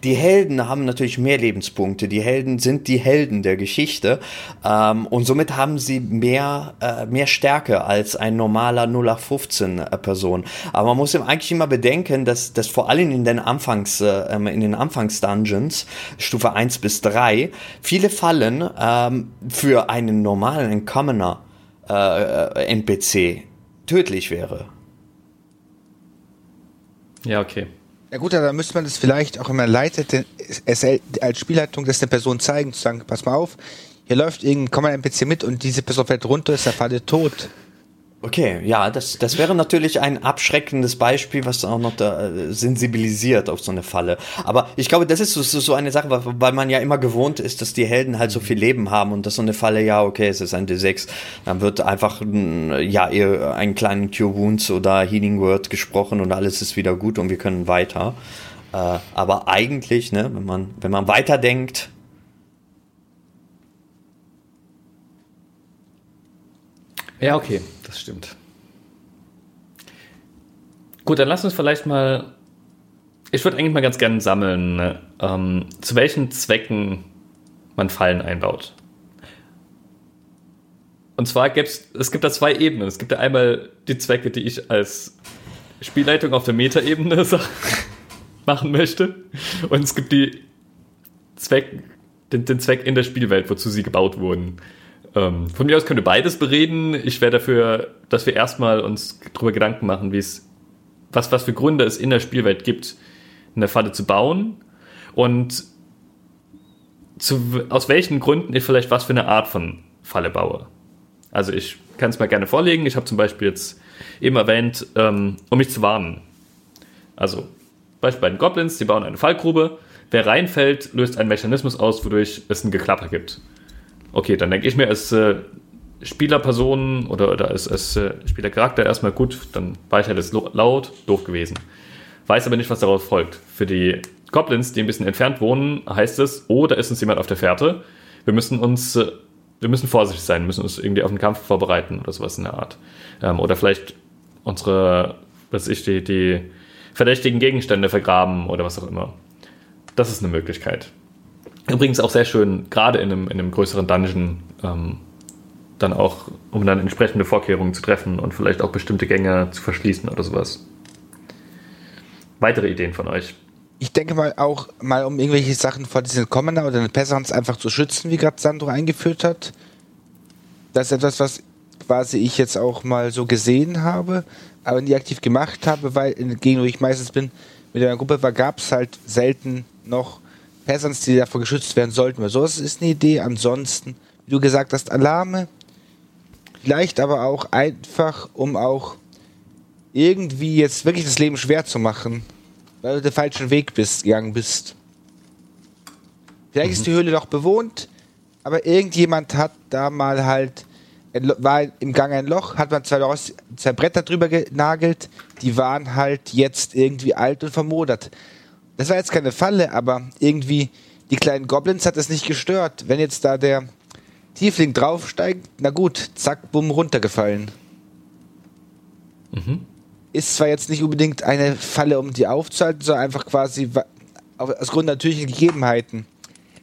Die Helden haben natürlich mehr Lebenspunkte. Die Helden sind die Helden der Geschichte ähm, und somit haben sie mehr äh, mehr Stärke als ein normaler 0815 äh, Person. Aber man muss ihm eigentlich immer bedenken, dass dass vor allem in den Anfangs äh, ähm, in den Anfangsdungeons Stufe 1 bis 3 viele Fallen ähm, für einen normalen Commoner äh, NPC tödlich wäre. Ja, okay. Ja gut, dann müsste man das vielleicht auch immer leitete, als Spielleitung das der Person zeigen, zu sagen, pass mal auf, hier läuft irgendein Common NPC mit und diese Person fällt runter, ist der Falle tot. Okay, ja, das, das wäre natürlich ein abschreckendes Beispiel, was auch noch da äh, sensibilisiert auf so eine Falle. Aber ich glaube, das ist so, so eine Sache, weil man ja immer gewohnt ist, dass die Helden halt so viel Leben haben und dass so eine Falle, ja, okay, es ist ein D6, dann wird einfach, ja, einen kleinen Cure Wounds oder Healing Word gesprochen und alles ist wieder gut und wir können weiter. Äh, aber eigentlich, ne, wenn man, wenn man weiterdenkt, Ja, okay, das stimmt. Gut, dann lass uns vielleicht mal. Ich würde eigentlich mal ganz gerne sammeln, ne? ähm, zu welchen Zwecken man Fallen einbaut. Und zwar gibt es, gibt da zwei Ebenen. Es gibt da einmal die Zwecke, die ich als Spielleitung auf der Metaebene [laughs] machen möchte. Und es gibt die Zweck, den, den Zweck in der Spielwelt, wozu sie gebaut wurden. Ähm, von mir aus können wir beides bereden. Ich wäre dafür, dass wir erstmal uns darüber Gedanken machen, wie es, was, was für Gründe es in der Spielwelt gibt, eine Falle zu bauen und zu, aus welchen Gründen ich vielleicht was für eine Art von Falle baue. Also ich kann es mal gerne vorlegen. Ich habe zum Beispiel jetzt eben erwähnt, ähm, um mich zu warnen. Also Beispiel bei den Goblins, die bauen eine Fallgrube. Wer reinfällt, löst einen Mechanismus aus, wodurch es ein Geklapper gibt. Okay, dann denke ich mir als äh, Spielerperson oder, oder als, als äh, Spielercharakter erstmal gut, dann war ich halt jetzt laut, doof gewesen. Weiß aber nicht, was daraus folgt. Für die Goblins, die ein bisschen entfernt wohnen, heißt es, oh, da ist uns jemand auf der Fährte. Wir müssen uns, äh, wir müssen vorsichtig sein, müssen uns irgendwie auf den Kampf vorbereiten oder sowas in der Art. Ähm, oder vielleicht unsere, was ich, die, die verdächtigen Gegenstände vergraben oder was auch immer. Das ist eine Möglichkeit. Übrigens auch sehr schön, gerade in einem, in einem größeren Dungeon, ähm, dann auch, um dann entsprechende Vorkehrungen zu treffen und vielleicht auch bestimmte Gänge zu verschließen oder sowas. Weitere Ideen von euch? Ich denke mal auch mal, um irgendwelche Sachen vor diesen Commoner oder den Peasants einfach zu schützen, wie gerade Sandro eingeführt hat. Das ist etwas, was quasi ich jetzt auch mal so gesehen habe, aber nie aktiv gemacht habe, weil in der Gegend, wo ich meistens bin, mit einer Gruppe war, gab es halt selten noch Peasants, die davor geschützt werden sollten. Weil sowas ist eine Idee. Ansonsten, wie du gesagt hast, Alarme. Vielleicht aber auch einfach, um auch irgendwie jetzt wirklich das Leben schwer zu machen, weil du den falschen Weg bist, gegangen bist. Vielleicht mhm. ist die Höhle doch bewohnt, aber irgendjemand hat da mal halt, war im Gang ein Loch, hat man zwei, zwei Bretter drüber genagelt, die waren halt jetzt irgendwie alt und vermodert das war jetzt keine Falle, aber irgendwie die kleinen Goblins hat es nicht gestört. Wenn jetzt da der Tiefling draufsteigt, na gut, zack, bumm, runtergefallen. Mhm. Ist zwar jetzt nicht unbedingt eine Falle, um die aufzuhalten, sondern einfach quasi aus Grund natürlichen Gegebenheiten.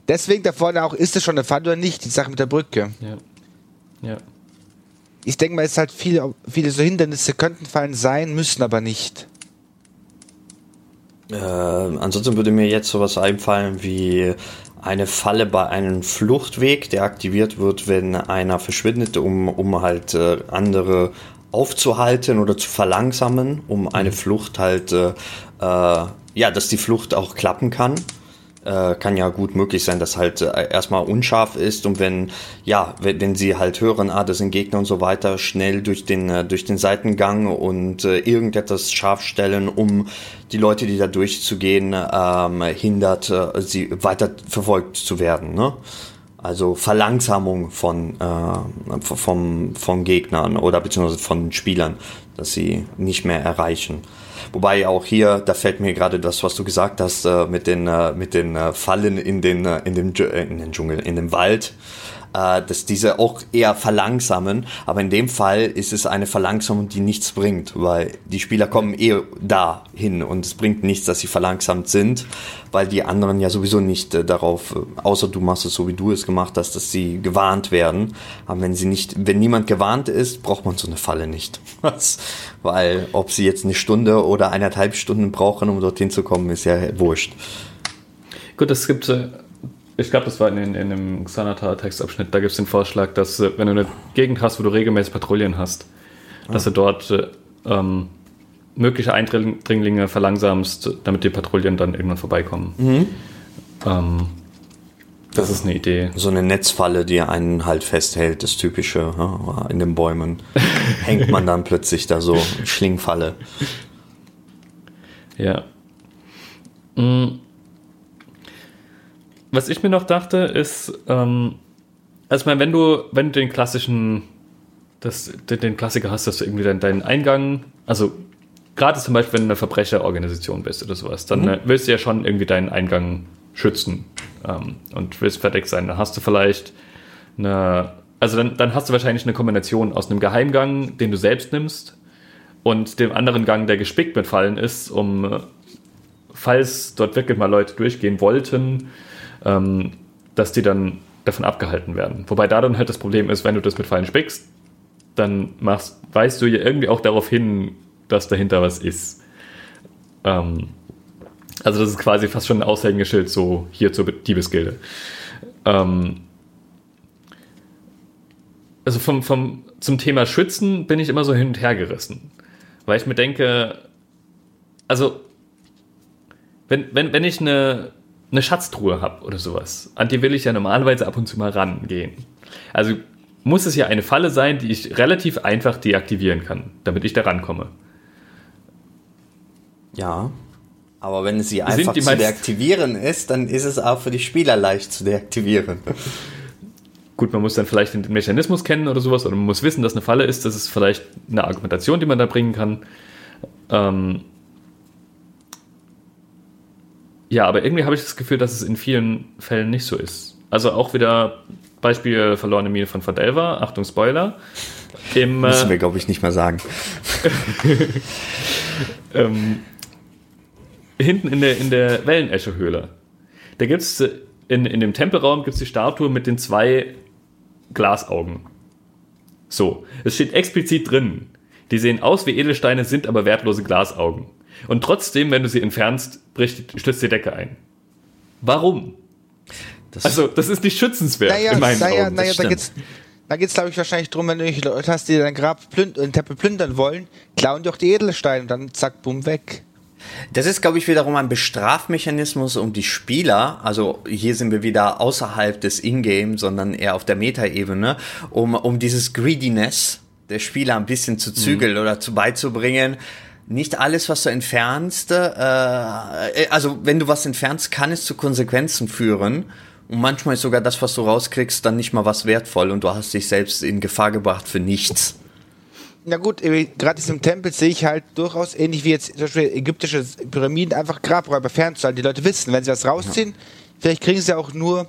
Deswegen da vorne auch, ist es schon eine Falle oder nicht, die Sache mit der Brücke. Ja. Ja. Ich denke mal, es ist halt viele, viele so Hindernisse könnten Fallen sein, müssen aber nicht. Äh, ansonsten würde mir jetzt sowas einfallen wie eine Falle bei einem Fluchtweg, der aktiviert wird, wenn einer verschwindet, um, um halt äh, andere aufzuhalten oder zu verlangsamen, um eine mhm. Flucht halt, äh, äh, ja, dass die Flucht auch klappen kann äh, kann ja gut möglich sein, dass halt äh, erstmal unscharf ist und wenn, ja, wenn, wenn sie halt hören, ah, das sind Gegner und so weiter, schnell durch den, äh, durch den Seitengang und äh, irgendetwas scharf stellen, um die Leute, die da durchzugehen, ähm, hindert, äh, sie weiter verfolgt zu werden, ne? Also Verlangsamung von, äh, vom, von Gegnern oder beziehungsweise von Spielern, dass sie nicht mehr erreichen. Wobei auch hier, da fällt mir gerade das, was du gesagt hast, äh, mit den, äh, mit den äh, Fallen in den, äh, in dem, in den Dschungel, in dem Wald äh, dass diese auch eher verlangsamen. Aber in dem Fall ist es eine Verlangsamung, die nichts bringt, weil die Spieler kommen eh da hin und es bringt nichts, dass sie verlangsamt sind, weil die anderen ja sowieso nicht äh, darauf, äh, außer du machst es so, wie du es gemacht hast, dass sie gewarnt werden. Aber wenn sie nicht, wenn niemand gewarnt ist, braucht man so eine Falle nicht. [laughs] weil ob sie jetzt eine Stunde oder eineinhalb Stunden brauchen, um dorthin zu kommen, ist ja wurscht. Gut, es gibt äh, ich glaube, das war in, in, in dem Xanatar-Textabschnitt, da gibt es den Vorschlag, dass äh, wenn du eine Gegend hast, wo du regelmäßig Patrouillen hast, ah. dass du dort äh, ähm, mögliche Eindringlinge verlangsamst, damit die Patrouillen dann irgendwann vorbeikommen. Mhm. Ähm, Das ist eine Idee. So eine Netzfalle, die einen halt festhält, das typische, ja, in den Bäumen. [laughs] Hängt man dann plötzlich da so, Schlingfalle. Ja. Mm. Was ich mir noch dachte, ist, ähm, also ich meine, wenn du, wenn du den klassischen, das, den, den Klassiker hast, dass du irgendwie deinen, deinen Eingang, also gerade zum Beispiel, wenn du eine Verbrecherorganisation bist oder sowas, dann mhm. willst du ja schon irgendwie deinen Eingang schützen ähm, und willst verdeckt sein. Dann hast du vielleicht eine, also dann, dann hast du wahrscheinlich eine Kombination aus einem Geheimgang, den du selbst nimmst, und dem anderen Gang, der gespickt mit Fallen ist, um, falls dort wirklich mal Leute durchgehen wollten, ähm, dass die dann davon abgehalten werden. Wobei da dann halt das Problem ist, wenn du das mit Fallen spickst, dann machst, weißt du ja irgendwie auch darauf hin, dass dahinter was ist. Ähm, also das ist quasi fast schon ein Aushängeschild so hier zur Diebesgilde. Ähm, also vom, vom, zum Thema Schützen bin ich immer so hin und her gerissen. Weil ich mir denke, also, wenn, wenn, wenn ich eine, eine Schatztruhe habe oder sowas, an die will ich ja normalerweise ab und zu mal rangehen. Also muss es ja eine Falle sein, die ich relativ einfach deaktivieren kann, damit ich da rankomme. Ja. Aber wenn es sie einfach zu deaktivieren ist, dann ist es auch für die Spieler leicht zu deaktivieren. [laughs] Gut, man muss dann vielleicht den Mechanismus kennen oder sowas, oder man muss wissen, dass eine Falle ist. Das ist vielleicht eine Argumentation, die man da bringen kann. Ähm ja, aber irgendwie habe ich das Gefühl, dass es in vielen Fällen nicht so ist. Also auch wieder Beispiel verlorene Mine von Fadelva. Achtung, Spoiler. Im, Müssen wir, glaube ich, nicht mal sagen. [laughs] ähm, hinten in der, in der Wellenäschehöhle. Da gibt es in, in dem Tempelraum gibt's die Statue mit den zwei Glasaugen. So, es steht explizit drin. Die sehen aus wie Edelsteine, sind aber wertlose Glasaugen. Und trotzdem, wenn du sie entfernst, bricht, stürzt die Decke ein. Warum? Das also, das ist nicht schützenswert. Naja, in meinen naja, Augen. naja, da geht's, da geht's, glaube ich, wahrscheinlich drum, wenn du Leute hast, die dein Grab plünd Tempel plündern wollen, klauen die auch die Edelsteine und dann zack, bumm, weg. Das ist, glaube ich, wiederum ein Bestrafmechanismus, um die Spieler, also hier sind wir wieder außerhalb des Ingame, sondern eher auf der Metaebene, um, um dieses Greediness der Spieler ein bisschen zu zügeln mhm. oder zu beizubringen. Nicht alles, was du entfernst, äh, also wenn du was entfernst, kann es zu Konsequenzen führen. Und manchmal ist sogar das, was du rauskriegst, dann nicht mal was wertvoll und du hast dich selbst in Gefahr gebracht für nichts. Na gut, äh, gerade diesem Tempel sehe ich halt durchaus ähnlich wie jetzt zum Beispiel ägyptische Pyramiden einfach Grabräuber fernzuhalten. Die Leute wissen, wenn sie was rausziehen, ja. vielleicht kriegen sie auch nur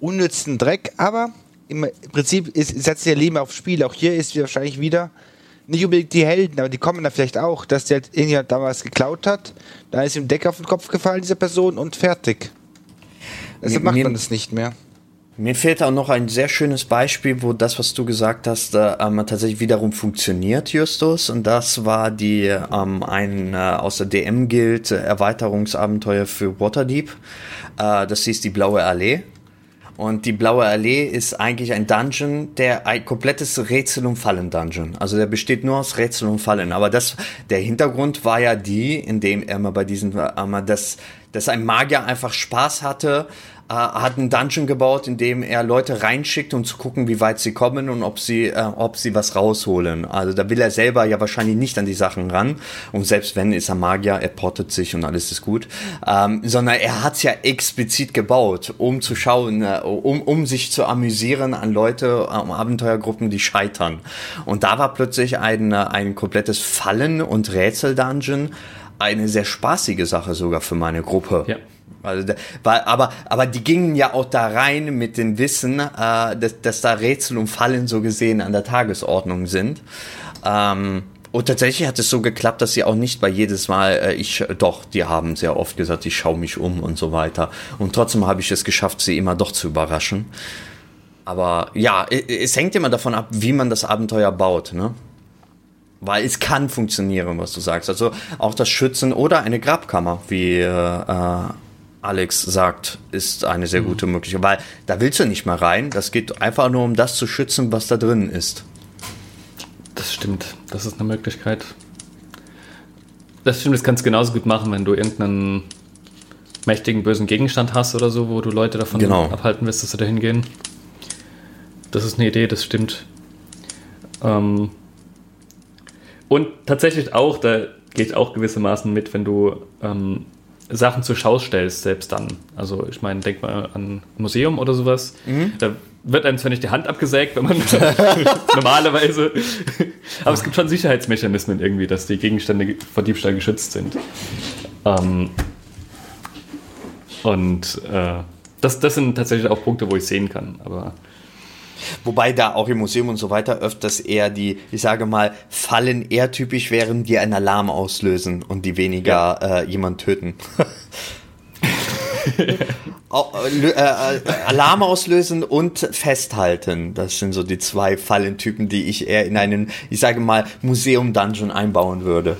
unnützen Dreck, aber im Prinzip ist, setzt ihr Leben aufs Spiel. Auch hier ist wahrscheinlich wieder nicht unbedingt die Helden, aber die kommen da vielleicht auch, dass der halt irgendjemand damals geklaut hat, da ist ihm Deck auf den Kopf gefallen, dieser Person, und fertig. Deshalb macht man das nicht mehr. Mir fehlt auch noch ein sehr schönes Beispiel, wo das, was du gesagt hast, äh, tatsächlich wiederum funktioniert, Justus. Und das war die ähm, ein äh, aus der DM gilt Erweiterungsabenteuer für Waterdeep. Äh, das hieß die Blaue Allee. Und die Blaue Allee ist eigentlich ein Dungeon, der ein komplettes Rätsel- und Fallen-Dungeon. Also der besteht nur aus Rätsel und Fallen. Aber das, der Hintergrund war ja die, in dem er mal bei diesen, äh, dass, dass ein Magier einfach Spaß hatte, hat einen Dungeon gebaut, in dem er Leute reinschickt, um zu gucken, wie weit sie kommen und ob sie, äh, ob sie was rausholen. Also da will er selber ja wahrscheinlich nicht an die Sachen ran. Und selbst wenn, ist er Magier, er portet sich und alles ist gut. Ähm, sondern er hat's ja explizit gebaut, um zu schauen, äh, um, um sich zu amüsieren an Leute, um Abenteuergruppen, die scheitern. Und da war plötzlich ein, äh, ein komplettes Fallen- und Rätsel-Dungeon eine sehr spaßige Sache sogar für meine Gruppe. Ja. Also, da, war, aber, aber die gingen ja auch da rein mit dem Wissen, äh, dass, dass da Rätsel und Fallen so gesehen an der Tagesordnung sind. Ähm, und tatsächlich hat es so geklappt, dass sie auch nicht bei jedes Mal, äh, ich, doch, die haben sehr oft gesagt, ich schaue mich um und so weiter. Und trotzdem habe ich es geschafft, sie immer doch zu überraschen. Aber ja, es hängt immer davon ab, wie man das Abenteuer baut, ne? Weil es kann funktionieren, was du sagst. Also auch das Schützen oder eine Grabkammer, wie äh, äh Alex sagt, ist eine sehr gute Möglichkeit, weil da willst du nicht mal rein. Das geht einfach nur um das zu schützen, was da drin ist. Das stimmt, das ist eine Möglichkeit. Das stimmt, das kannst du genauso gut machen, wenn du irgendeinen mächtigen, bösen Gegenstand hast oder so, wo du Leute davon Genau. abhalten willst, dass sie da hingehen. Das ist eine Idee, das stimmt. Ähm, und tatsächlich auch, da geht auch gewissermaßen mit, wenn du ähm, Sachen zur Schau stellst, selbst dann. Also ich meine, denk mal an ein Museum oder sowas. Da wird einem zwar nicht die Hand abgesägt, wenn man [laughs] normalerweise, aber es gibt schon Sicherheitsmechanismen irgendwie, dass die Gegenstände vor Diebstahl geschützt sind. Ähm, und äh, das, das sind tatsächlich auch Punkte, wo ich sehen kann. Aber Wobei da auch im Museum und so weiter öfters eher die, ich sage mal, Fallen eher typisch wären, die einen Alarm auslösen und die weniger äh, jemand töten. [laughs] Äh, äh, äh, Alarm auslösen und festhalten. Das sind so die zwei Fallentypen, die ich eher in einen, ich sage mal, Museum-Dungeon einbauen würde.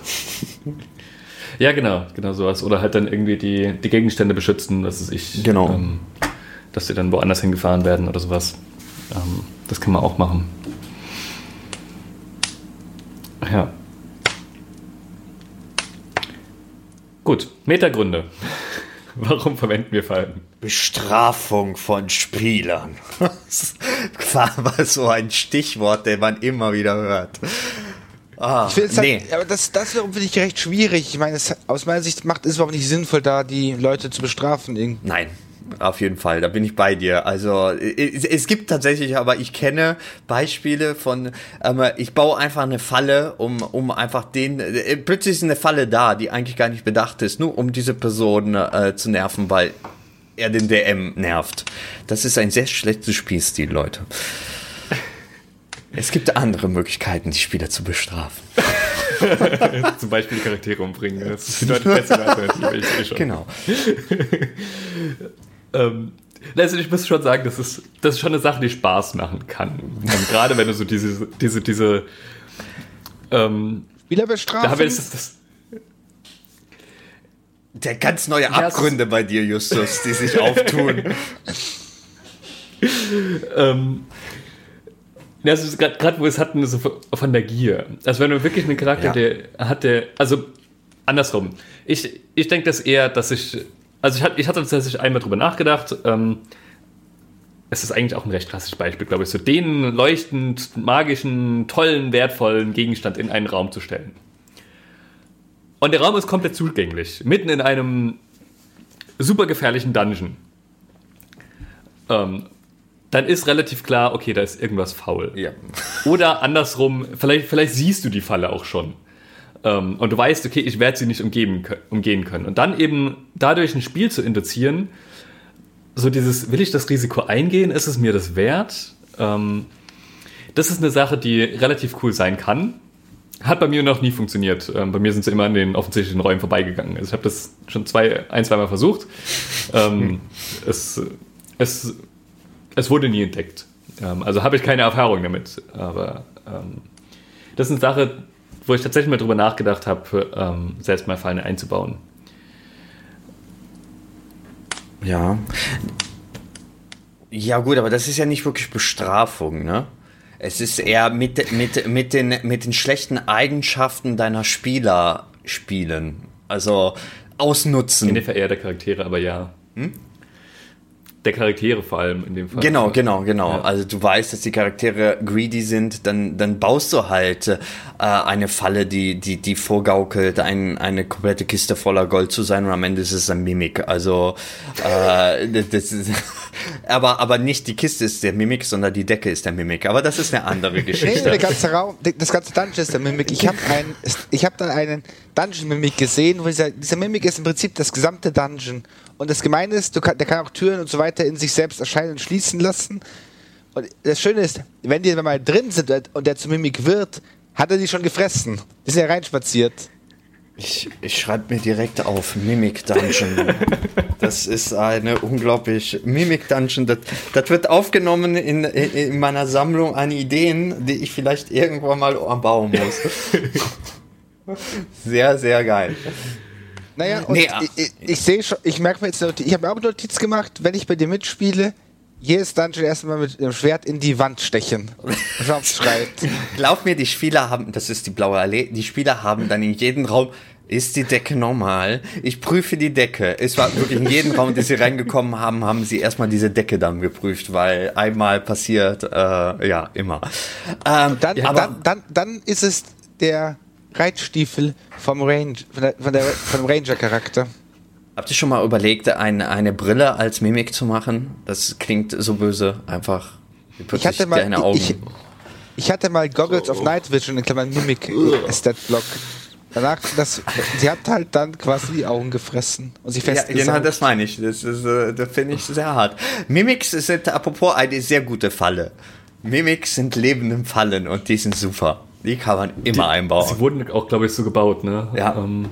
ja, genau, genau sowas. Oder halt dann irgendwie die, die Gegenstände beschützen, dass es ich, Genau. ähm, dass sie dann woanders hingefahren werden oder sowas. Ähm, das kann man auch machen. Ja. Gut, Metagründe. [laughs] Warum verwenden wir Fallen? Bestrafung von Spielern. Das [laughs] war mal so ein Stichwort, den man immer wieder hört. Ah, Ich finde es nee. halt, aber das, das wiederum finde ich recht schwierig. Ich meine, es, aus meiner Sicht macht es überhaupt nicht sinnvoll, da die Leute zu bestrafen. Nein, auf jeden Fall, da bin ich bei dir. Also es, es gibt tatsächlich, aber ich kenne Beispiele von, ähm, ich baue einfach eine Falle, um, um einfach den, äh, plötzlich ist eine Falle da, die eigentlich gar nicht bedacht ist, nur um diese Person äh, zu nerven, weil er den DM nervt. Das ist ein sehr schlechtes Spielstil, Leute. Es gibt andere Möglichkeiten, die Spieler zu bestrafen. [laughs] Zum Beispiel Charaktere umbringen. Das ist die deutlich bessere Alternative. Ich sehe schon. Genau. [laughs] Ähm, also ich muss schon sagen, das ist, das ist schon eine Sache, die Spaß machen kann. Und gerade wenn du so diese, diese, diese, ähm, Spieler da wir das, das, Der ganz neue Ja, Abgründe bei dir, Justus, die sich [laughs] auftun. ähm, also gerade wo wir es hatten, so von der Gier. Also wenn du wirklich einen Charakter, Ja. der hat, der, also andersrum. Ich, ich denke das eher, dass ich, also ich, hatte- ich hatte tatsächlich einmal drüber nachgedacht, ähm, es ist eigentlich auch ein recht klassisches Beispiel, glaube ich, so den leuchtend, magischen, tollen, wertvollen Gegenstand in einen Raum zu stellen. Und der Raum ist komplett zugänglich, mitten in einem super gefährlichen Dungeon. Ähm, dann ist relativ klar, okay, da ist irgendwas faul. ja. Oder andersrum, vielleicht, vielleicht siehst du die Falle auch schon. Ähm, und du weißt, okay, ich werde sie nicht umgeben, umgehen können. Und dann eben dadurch ein Spiel zu induzieren, so dieses, will ich das Risiko eingehen? Ist es mir das wert? Ähm, das ist eine Sache, die relativ cool sein kann. Hat bei mir noch nie funktioniert. Ähm, bei mir sind sie immer an den offensichtlichen Räumen vorbeigegangen. Also ich habe das schon zwei, ein, zweimal versucht. Ähm, es, es, es wurde nie entdeckt. Ähm, also habe ich keine Erfahrung damit. Aber ähm, das ist eine Sache, wo ich tatsächlich mal drüber nachgedacht habe, ähm, selbst mal Fallen einzubauen. Ja. Ja, gut, aber das ist ja nicht wirklich Bestrafung, ne? Es ist eher mit, mit, mit, den, mit den schlechten Eigenschaften deiner Spieler spielen. Also ausnutzen. In dem Fall eher der Charaktere, aber ja. Der Charaktere vor allem in dem Fall. Genau, genau, genau. Ja. Also du weißt, dass die Charaktere greedy sind, dann, dann baust du halt äh, eine Falle, die, die, die vorgaukelt, ein, eine komplette Kiste voller Gold zu sein und am Ende ist es ein Mimik. Also äh, das ist, [laughs] aber, aber nicht die Kiste ist der Mimik, sondern die Decke ist der Mimik. Aber das ist eine andere Nee, Geschichte. der ganze Raum, das ganze Dungeon ist der Mimik. Ich habe ich habe da einen Dungeon-Mimik gesehen, wo dieser, dieser Mimik ist im Prinzip das gesamte Dungeon. Und das Gemeine ist, du kann, der kann auch Türen und so weiter in sich selbst erscheinen und schließen lassen. Und das Schöne ist, wenn die mal drin sind und der zu Mimik wird, hat er die schon gefressen. Die sind ja reinspaziert. Ich, ich schreibe mir direkt auf Mimic Dungeon. Das ist eine unglaublich Mimic Dungeon. Das, das wird aufgenommen in, in, in meiner Sammlung an Ideen, die ich vielleicht irgendwann mal bauen muss. [laughs] Sehr, sehr geil. Naja, und Nee, ah. ich, ich, ich sehe schon, ich merke mir jetzt, ich habe mir auch eine Notiz gemacht, wenn ich bei dir mitspiele, jedes Dungeon erstmal mit dem Schwert in die Wand stechen. [laughs] Schreit. Glaub mir, die Spieler haben, das ist die blaue Allee, die Spieler haben dann in jedem Raum Ist die Decke normal? Ich prüfe die Decke. Es war wirklich in jedem Raum, den sie reingekommen haben, haben sie erstmal diese Decke dann geprüft, weil einmal passiert, äh, ja, immer. Ähm, dann, aber, dann, dann, dann ist es der Reitstiefel vom Range, von der, von der, vom Ranger-Charakter. Habt ihr schon mal überlegt, eine, eine Brille als Mimik zu machen? Das klingt so böse, einfach. Ich hatte mal, Augen. Ich, ich, hatte mal Goggles of Night Vision in Klammern Mimik Stat Block. Danach, das, sie hat halt dann quasi die Augen gefressen und sie fest. Ja, genau, das meine ich. Das, ist, äh, das finde ich sehr hart. Mimics sind apropos eine sehr gute Falle. Mimics sind lebende Fallen und die sind super. Die kann man immer die, einbauen. Sie wurden auch, glaube ich, so gebaut, ne? Ja. Ähm,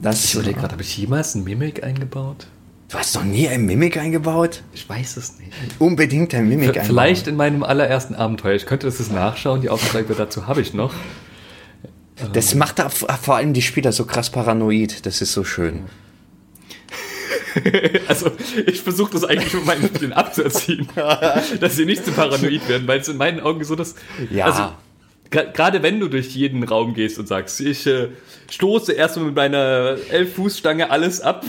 das ich überlege gerade, habe ich jemals ein Mimik eingebaut? Du hast noch nie ein Mimik eingebaut? Ich weiß es nicht. Unbedingt ein Mimik einbauen. Vielleicht in meinem allerersten Abenteuer. Ich könnte das nachschauen. Die Aufzeige dazu habe ich noch. Das macht vor allem die Spieler so krass paranoid. Das ist so schön. [laughs] also, ich versuche das eigentlich mit meinen Spielen abzuerziehen, [laughs] dass sie nicht zu paranoid werden, weil es in meinen Augen so das. Ja. Also, Gerade wenn du durch jeden Raum gehst und sagst, ich äh, stoße erstmal mit meiner Elf-Fuß-Stange alles ab.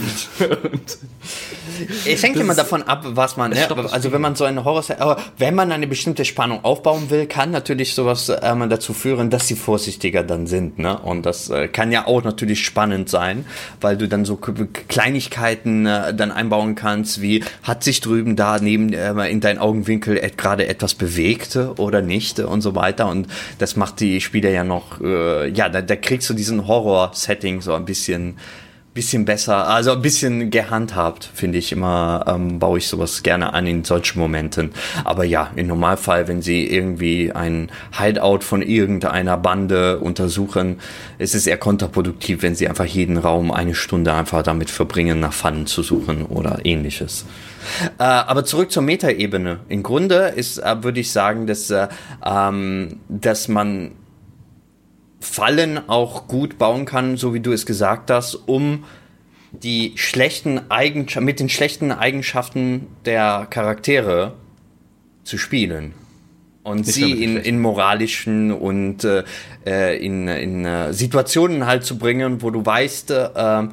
es hängt immer davon ab, was man, ja, also wenn man so eine Horror, aber wenn man eine bestimmte Spannung aufbauen will, kann natürlich sowas äh, dazu führen, dass sie vorsichtiger dann sind, ne? Und das äh, kann ja auch natürlich spannend sein, weil du dann so Kleinigkeiten äh, dann einbauen kannst, wie hat sich drüben da neben äh, in deinen Augenwinkel gerade etwas bewegt oder nicht und so weiter und das macht die Spieler ja noch, äh, ja, da, da kriegst du diesen Horror-Setting so ein bisschen bisschen besser, also ein bisschen gehandhabt, finde ich immer, ähm, baue ich sowas gerne an in solchen Momenten. Aber ja, im Normalfall, wenn sie irgendwie ein Hideout von irgendeiner Bande untersuchen, ist es eher kontraproduktiv, wenn sie einfach jeden Raum eine Stunde einfach damit verbringen, nach Pfannen zu suchen oder ähnliches. Äh, aber zurück zur Metaebene. Im Grunde ist, äh, würde ich sagen, dass, äh, ähm, dass man Fallen auch gut bauen kann, so wie du es gesagt hast, um die schlechten Eigenschaften, mit den schlechten Eigenschaften der Charaktere zu spielen. Und Nicht sie in, in moralischen und äh, äh, in, in äh, Situationen halt zu bringen, wo du weißt, äh,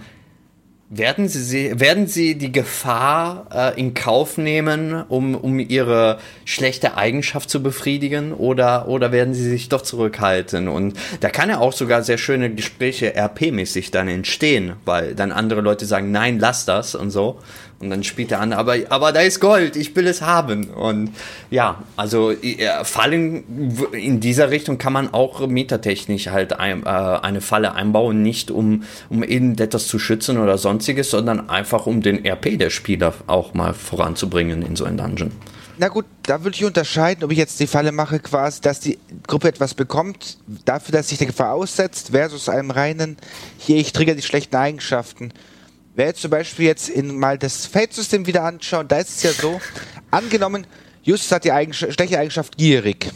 werden Sie, werden Sie die Gefahr äh, in Kauf nehmen, um, um Ihre schlechte Eigenschaft zu befriedigen, oder, oder werden Sie sich doch zurückhalten? Und da kann ja auch sogar sehr schöne Gespräche RP-mäßig dann entstehen, weil dann andere Leute sagen, nein, lass das und so. Und dann spielt der andere, aber, aber da ist Gold, ich will es haben. Und ja, also äh, Fallen in dieser Richtung kann man auch metatechnisch halt ein, äh, eine Falle einbauen, nicht um, um etwas zu schützen oder sonstiges, sondern einfach um den RP der Spieler auch mal voranzubringen in so einem Dungeon. Na gut, da würde ich unterscheiden, ob ich jetzt die Falle mache, quasi, dass die Gruppe etwas bekommt, dafür, dass sich der Gefahr aussetzt, versus einem reinen, hier, ich trigger die schlechten Eigenschaften. Wer jetzt zum Beispiel jetzt in mal das Fate-System wieder anschaut, da ist es ja so, angenommen, Justus hat die Eigenschaft, schlechte Eigenschaft gierig.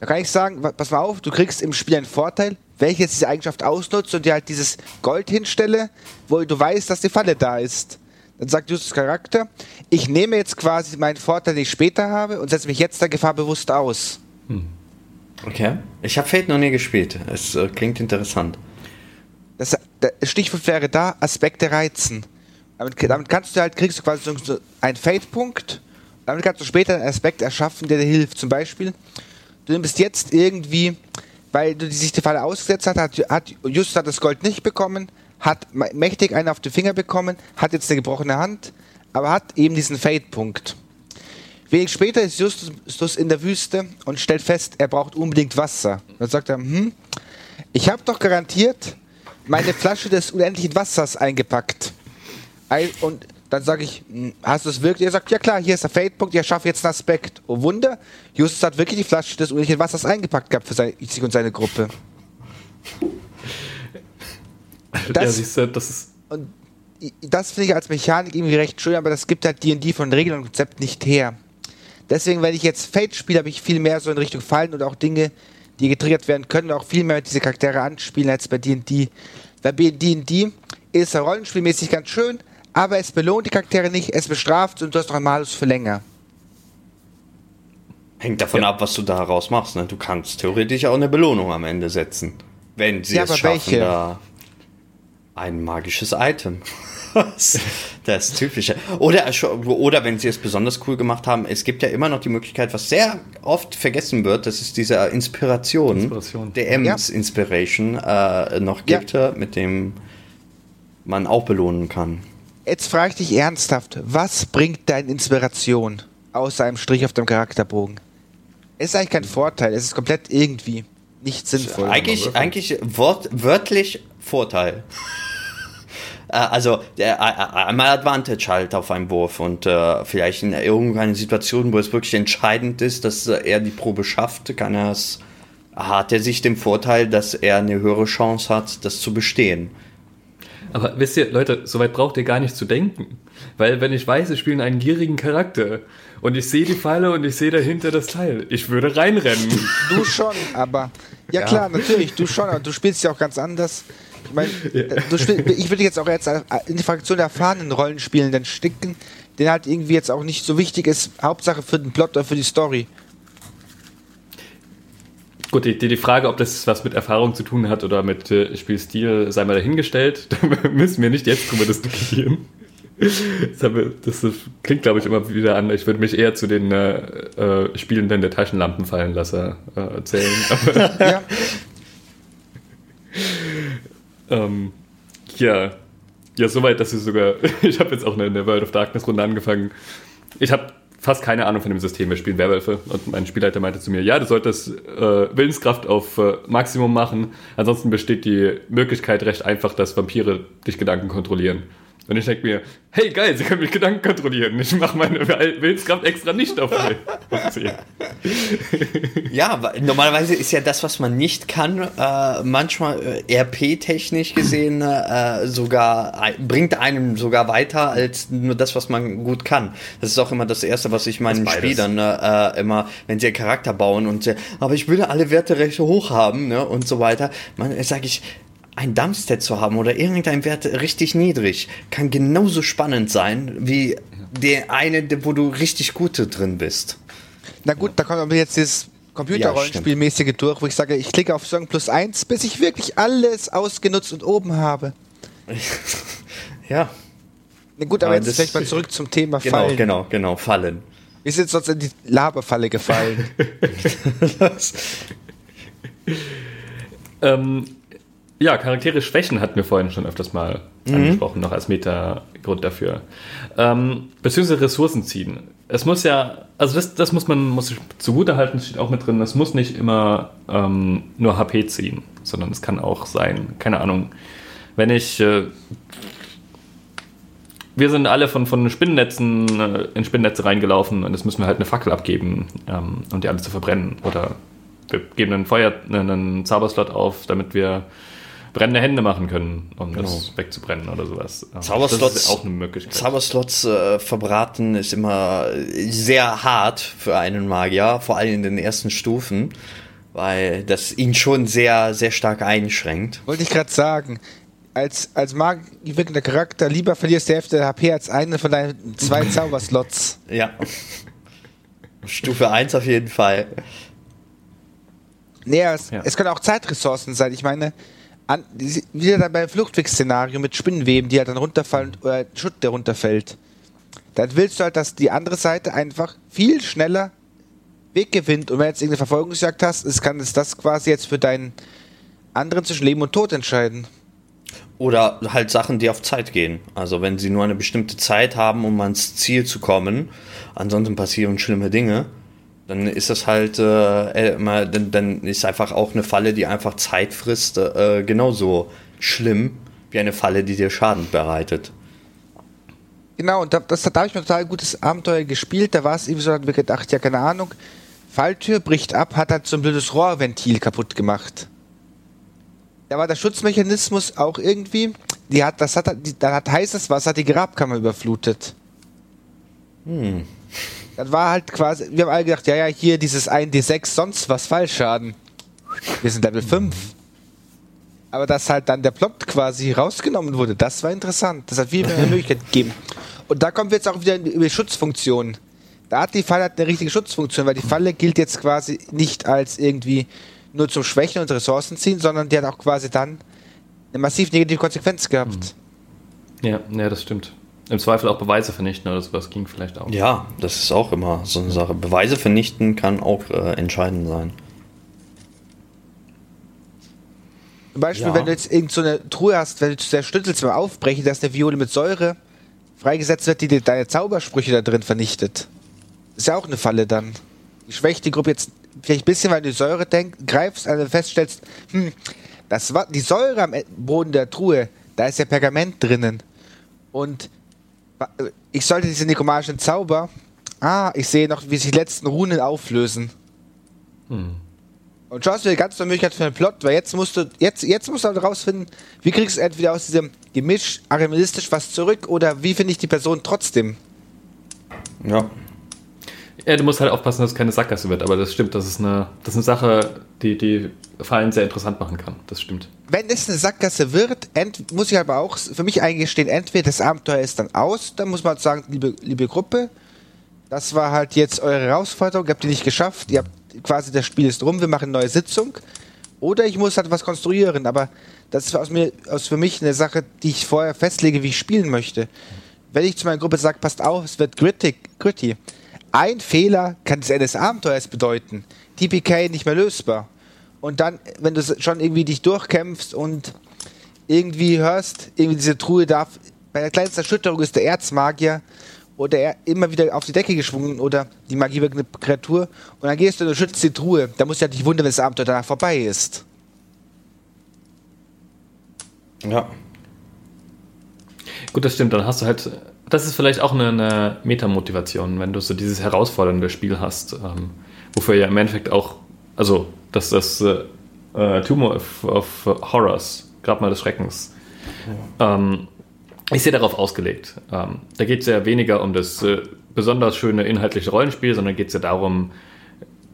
Da kann ich sagen, pass mal auf, du kriegst im Spiel einen Vorteil, wenn ich jetzt diese Eigenschaft ausnutze und dir halt dieses Gold hinstelle, wo du weißt, dass die Falle da ist. Dann sagt Justus Charakter, ich nehme jetzt quasi meinen Vorteil, den ich später habe und setze mich jetzt der Gefahr bewusst aus. Hm. Okay. Ich habe Fate noch nie gespielt. Es äh, klingt interessant. Das, das Stichwort wäre da, Aspekte reizen. Damit, damit kannst du halt, kriegst du quasi so einen Fate-Punkt. Damit kannst du später einen Aspekt erschaffen, der dir hilft. Zum Beispiel, du nimmst jetzt irgendwie, weil du sich die Falle ausgesetzt hast, hat, hat Justus hat das Gold nicht bekommen, hat mächtig einen auf den Finger bekommen, hat jetzt eine gebrochene Hand, aber hat eben diesen Fate-Punkt. Wenig später ist Justus in der Wüste und stellt fest, er braucht unbedingt Wasser. Dann sagt er, hm, ich habe doch garantiert, meine Flasche des unendlichen Wassers eingepackt. Und dann sage ich, hm, hast du es wirklich? Er sagt, ja klar, hier ist der Fade-Punkt, ich schaffe jetzt einen Aspekt. Oh Wunder, Justus hat wirklich die Flasche des unendlichen Wassers eingepackt gehabt für sich und seine Gruppe. Das, ja, siehst du, das ist. Und das finde ich als Mechanik irgendwie recht schön, aber das gibt halt D&D von Regeln und Konzept nicht her. Deswegen, wenn ich jetzt Fate spiele, habe ich viel mehr so in Richtung Fallen und auch Dinge, die getriggert werden können, auch viel mehr diese Charaktere anspielen als bei D&D. Bei D&D ist er rollenspielmäßig ganz schön, aber es belohnt die Charaktere nicht, es bestraft und du hast noch ein Malus für länger. Hängt davon ja. ab, was du daraus machst. Ne? Du kannst theoretisch auch eine Belohnung am Ende setzen. Wenn sie Ja, es aber schaffen, welche? da ein magisches Item. Das typische. Oder, oder wenn sie es besonders cool gemacht haben, es gibt ja immer noch die Möglichkeit, was sehr oft vergessen wird, das ist diese Inspiration, Inspiration. der Ems Inspiration äh, noch Ja. gibt, äh, mit dem man auch belohnen kann. Jetzt frage ich dich ernsthaft, was bringt deine Inspiration außer einem Strich auf dem Charakterbogen? Es ist eigentlich kein Vorteil, es ist komplett irgendwie nicht sinnvoll. Eigentlich, eigentlich wort, wörtlich Vorteil. Äh, Also der, äh, einmal Advantage halt auf einen Wurf und äh, vielleicht in irgendeiner Situation, wo es wirklich entscheidend ist, dass äh, er die Probe schafft, kann er es, hat er sich den Vorteil, dass er eine höhere Chance hat, das zu bestehen. Aber wisst ihr, Leute, soweit braucht ihr gar nicht zu denken. Weil wenn ich weiß, ich spiele einen gierigen Charakter und ich sehe die Falle und ich sehe dahinter das Teil, ich würde reinrennen. Du schon, aber. Ja, Ja. klar, natürlich, du schon, aber du spielst ja auch ganz anders. Ich meine, du spiel, ich würde jetzt auch jetzt in die Fraktion der erfahrenen Rollenspielenden sticken, den halt irgendwie jetzt auch nicht so wichtig ist, Hauptsache für den Plot oder für die Story. Gut, die, die Frage, ob das was mit Erfahrung zu tun hat oder mit äh, Spielstil, sei mal dahingestellt. [laughs] Da müssen wir nicht jetzt drüber diskutieren. Das, wir, das klingt, glaube ich, immer wieder an. Ich würde mich eher zu den äh, äh, Spielenden der Taschenlampenfallenlasser äh, zählen. [laughs] Ja, ähm, ja, ja, soweit, dass [laughs] ich sogar. Ich habe jetzt auch eine, World of Darkness Runde angefangen. Ich habe fast keine Ahnung von dem System. Wir spielen Werwölfe und mein Spielleiter meinte zu mir, ja, du solltest äh, Willenskraft auf äh, Maximum machen. Ansonsten besteht die Möglichkeit recht einfach, dass Vampire dich Gedanken kontrollieren. Und ich denke mir, hey geil, sie können mich Gedanken kontrollieren. Ich mache meine Willenskraft extra nicht auf auf [laughs] 10. Ja, normalerweise ist ja das, was man nicht kann, äh, manchmal äh, RP-technisch gesehen äh, sogar bringt einem sogar weiter als nur das, was man gut kann. Das ist auch immer das Erste, was ich meinen. Spielern immer, wenn sie einen Charakter bauen und aber ich würde alle Werte recht hoch haben ne, und so weiter. Man sage ich ein Dumpstat zu haben oder irgendein Wert richtig niedrig kann genauso spannend sein wie der eine, wo du richtig gut drin bist. na gut, da kommt aber jetzt dieses Computerrollenspielmäßige durch, wo ich sage, ich klicke auf Song plus 1, bis ich wirklich alles ausgenutzt und oben habe. [laughs] Ja, Na gut, aber, Aber jetzt vielleicht mal zurück zum Thema genau, Fallen. genau, genau, Fallen. Wir sind sonst in die Laberfalle gefallen. [laughs] Ähm, ja, Charaktere Schwächen hatten wir vorhin schon öfters mal angesprochen, noch als Meta-Grund dafür. Ähm, beziehungsweise Ressourcen ziehen. Es muss ja, also das, das muss man muss ich zugute halten, steht auch mit drin, es muss nicht immer ähm, nur HP ziehen, sondern es kann auch sein, keine Ahnung, wenn ich äh, wir sind alle von, von Spinnennetzen äh, in Spinnennetze reingelaufen und jetzt müssen wir halt eine Fackel abgeben, ähm, um die alle zu verbrennen. Oder wir geben einen Feuer, einen Zauberslot auf, damit wir brennende Hände machen können, um das wegzubrennen oder sowas. Zauberslots- Das ist auch eine Möglichkeit. Zauberslots äh, verbraten ist immer sehr hart für einen Magier, vor allem in den ersten Stufen, weil das ihn schon sehr, sehr stark einschränkt. Wollte ich gerade sagen. Als, als Mag wirkender Charakter lieber verlierst du die Hälfte der HP als einen von deinen zwei [laughs] Zauberslots. Ja. Stufe 1 auf jeden Fall. Nee, es, Ja. es können auch Zeitressourcen sein. Ich meine, an, wieder dann beim Fluchtweg-Szenario mit Spinnenweben, die halt dann runterfallen oder Schutt, der runterfällt. Dann willst du halt, dass die andere Seite einfach viel schneller Weg gewinnt. Und wenn jetzt irgendeine Verfolgungsjagd hast, es kann es das quasi jetzt für deinen anderen zwischen Leben und Tod entscheiden. Oder halt Sachen, die auf Zeit gehen. Also wenn sie nur eine bestimmte Zeit haben, um ans Ziel zu kommen, ansonsten passieren schlimme Dinge, dann ist das halt äh, immer, dann, dann ist einfach auch eine Falle, die einfach Zeit frisst, äh, genauso schlimm wie eine Falle, die dir Schaden bereitet. Genau, und da, das, da habe ich mir ein total gutes Abenteuer gespielt. Da war es irgendwie so, da ich mir gedacht, ja, keine Ahnung, Falltür bricht ab, hat halt so ein blödes Rohrventil kaputt gemacht. Da war der Schutzmechanismus auch irgendwie, die hat, das hat, die, dann hat heißes Wasser die Grabkammer überflutet. Hm. Das war halt quasi, wir haben alle gedacht, ja, ja, hier dieses 1D6, sonst was Fallschaden. Wir sind Level 5. Aber dass halt dann der Plot quasi rausgenommen wurde, das war interessant. Das hat viel mehr [laughs] Möglichkeit gegeben. Und da kommen wir jetzt auch wieder über die Schutzfunktion. Da hat die Falle halt eine richtige Schutzfunktion, weil die Falle gilt jetzt quasi nicht als irgendwie nur zum Schwächen und Ressourcen ziehen, sondern die hat auch quasi dann eine massiv negative Konsequenz gehabt. Ja, ja, das stimmt. Im Zweifel auch Beweise vernichten oder sowas ging vielleicht auch. Ja, das ist auch immer so eine Sache. Beweise vernichten kann auch äh, entscheidend sein. Zum Beispiel, Ja. wenn du jetzt irgend so eine Truhe hast, wenn du der Schlüssel mal aufbrechen, dass eine Viole mit Säure freigesetzt wird, die dir deine Zaubersprüche da drin vernichtet. Ist ja auch eine Falle dann. Die schwächt die Gruppe jetzt vielleicht ein bisschen, weil du die Säure denk, greifst, also feststellst, hm, das war die Säure am Boden der Truhe, da ist ja Pergament drinnen. Und ich sollte diese nekromagischen Zauber. Ah, ich sehe noch, wie sich die letzten Runen auflösen. Und schaust du dir ganz neue Möglichkeit für einen Plot, weil jetzt musst du, jetzt, jetzt musst du halt rausfinden, wie kriegst du entweder aus diesem Gemisch arimistisch was zurück oder wie finde ich die Person trotzdem. Ja. Ja, du musst halt aufpassen, dass es keine Sackgasse wird, aber das stimmt, das ist eine, das ist eine Sache, die die Fallen sehr interessant machen kann. Das stimmt. Wenn es eine Sackgasse wird, ent, muss ich aber auch für mich eingestehen, entweder das Abenteuer ist dann aus, dann muss man halt sagen, liebe, liebe Gruppe, das war halt jetzt eure Herausforderung, ihr habt die nicht geschafft, ihr habt quasi das Spiel ist rum, wir machen eine neue Sitzung. Oder ich muss halt was konstruieren, aber das ist aus mir, aus für mich eine Sache, die ich vorher festlege, wie ich spielen möchte. Wenn ich zu meiner Gruppe sage, passt auf, es wird gritty, gritty. Ein Fehler kann das Ende des Abenteuers bedeuten. TPK nicht mehr lösbar. Und dann, wenn du schon irgendwie dich durchkämpfst und irgendwie hörst, irgendwie diese Truhe darf, bei der kleinsten Erschütterung ist der Erzmagier oder er immer wieder auf die Decke geschwungen oder die Magie wirkt Kreatur und dann gehst du und schützt die Truhe. Da musst du ja nicht wundern, wenn das Abenteuer danach vorbei ist. Ja. Gut, das stimmt, dann hast du halt, das ist vielleicht auch eine, eine Metamotivation, wenn du so dieses herausfordernde Spiel hast, ähm, wofür ja im Endeffekt auch, also dass das äh, äh, Tumor of, of Horrors, gerade mal des Schreckens, ähm, ist ja darauf ausgelegt. Ähm, da geht es ja weniger um das äh, besonders schöne inhaltliche Rollenspiel, sondern geht es ja darum,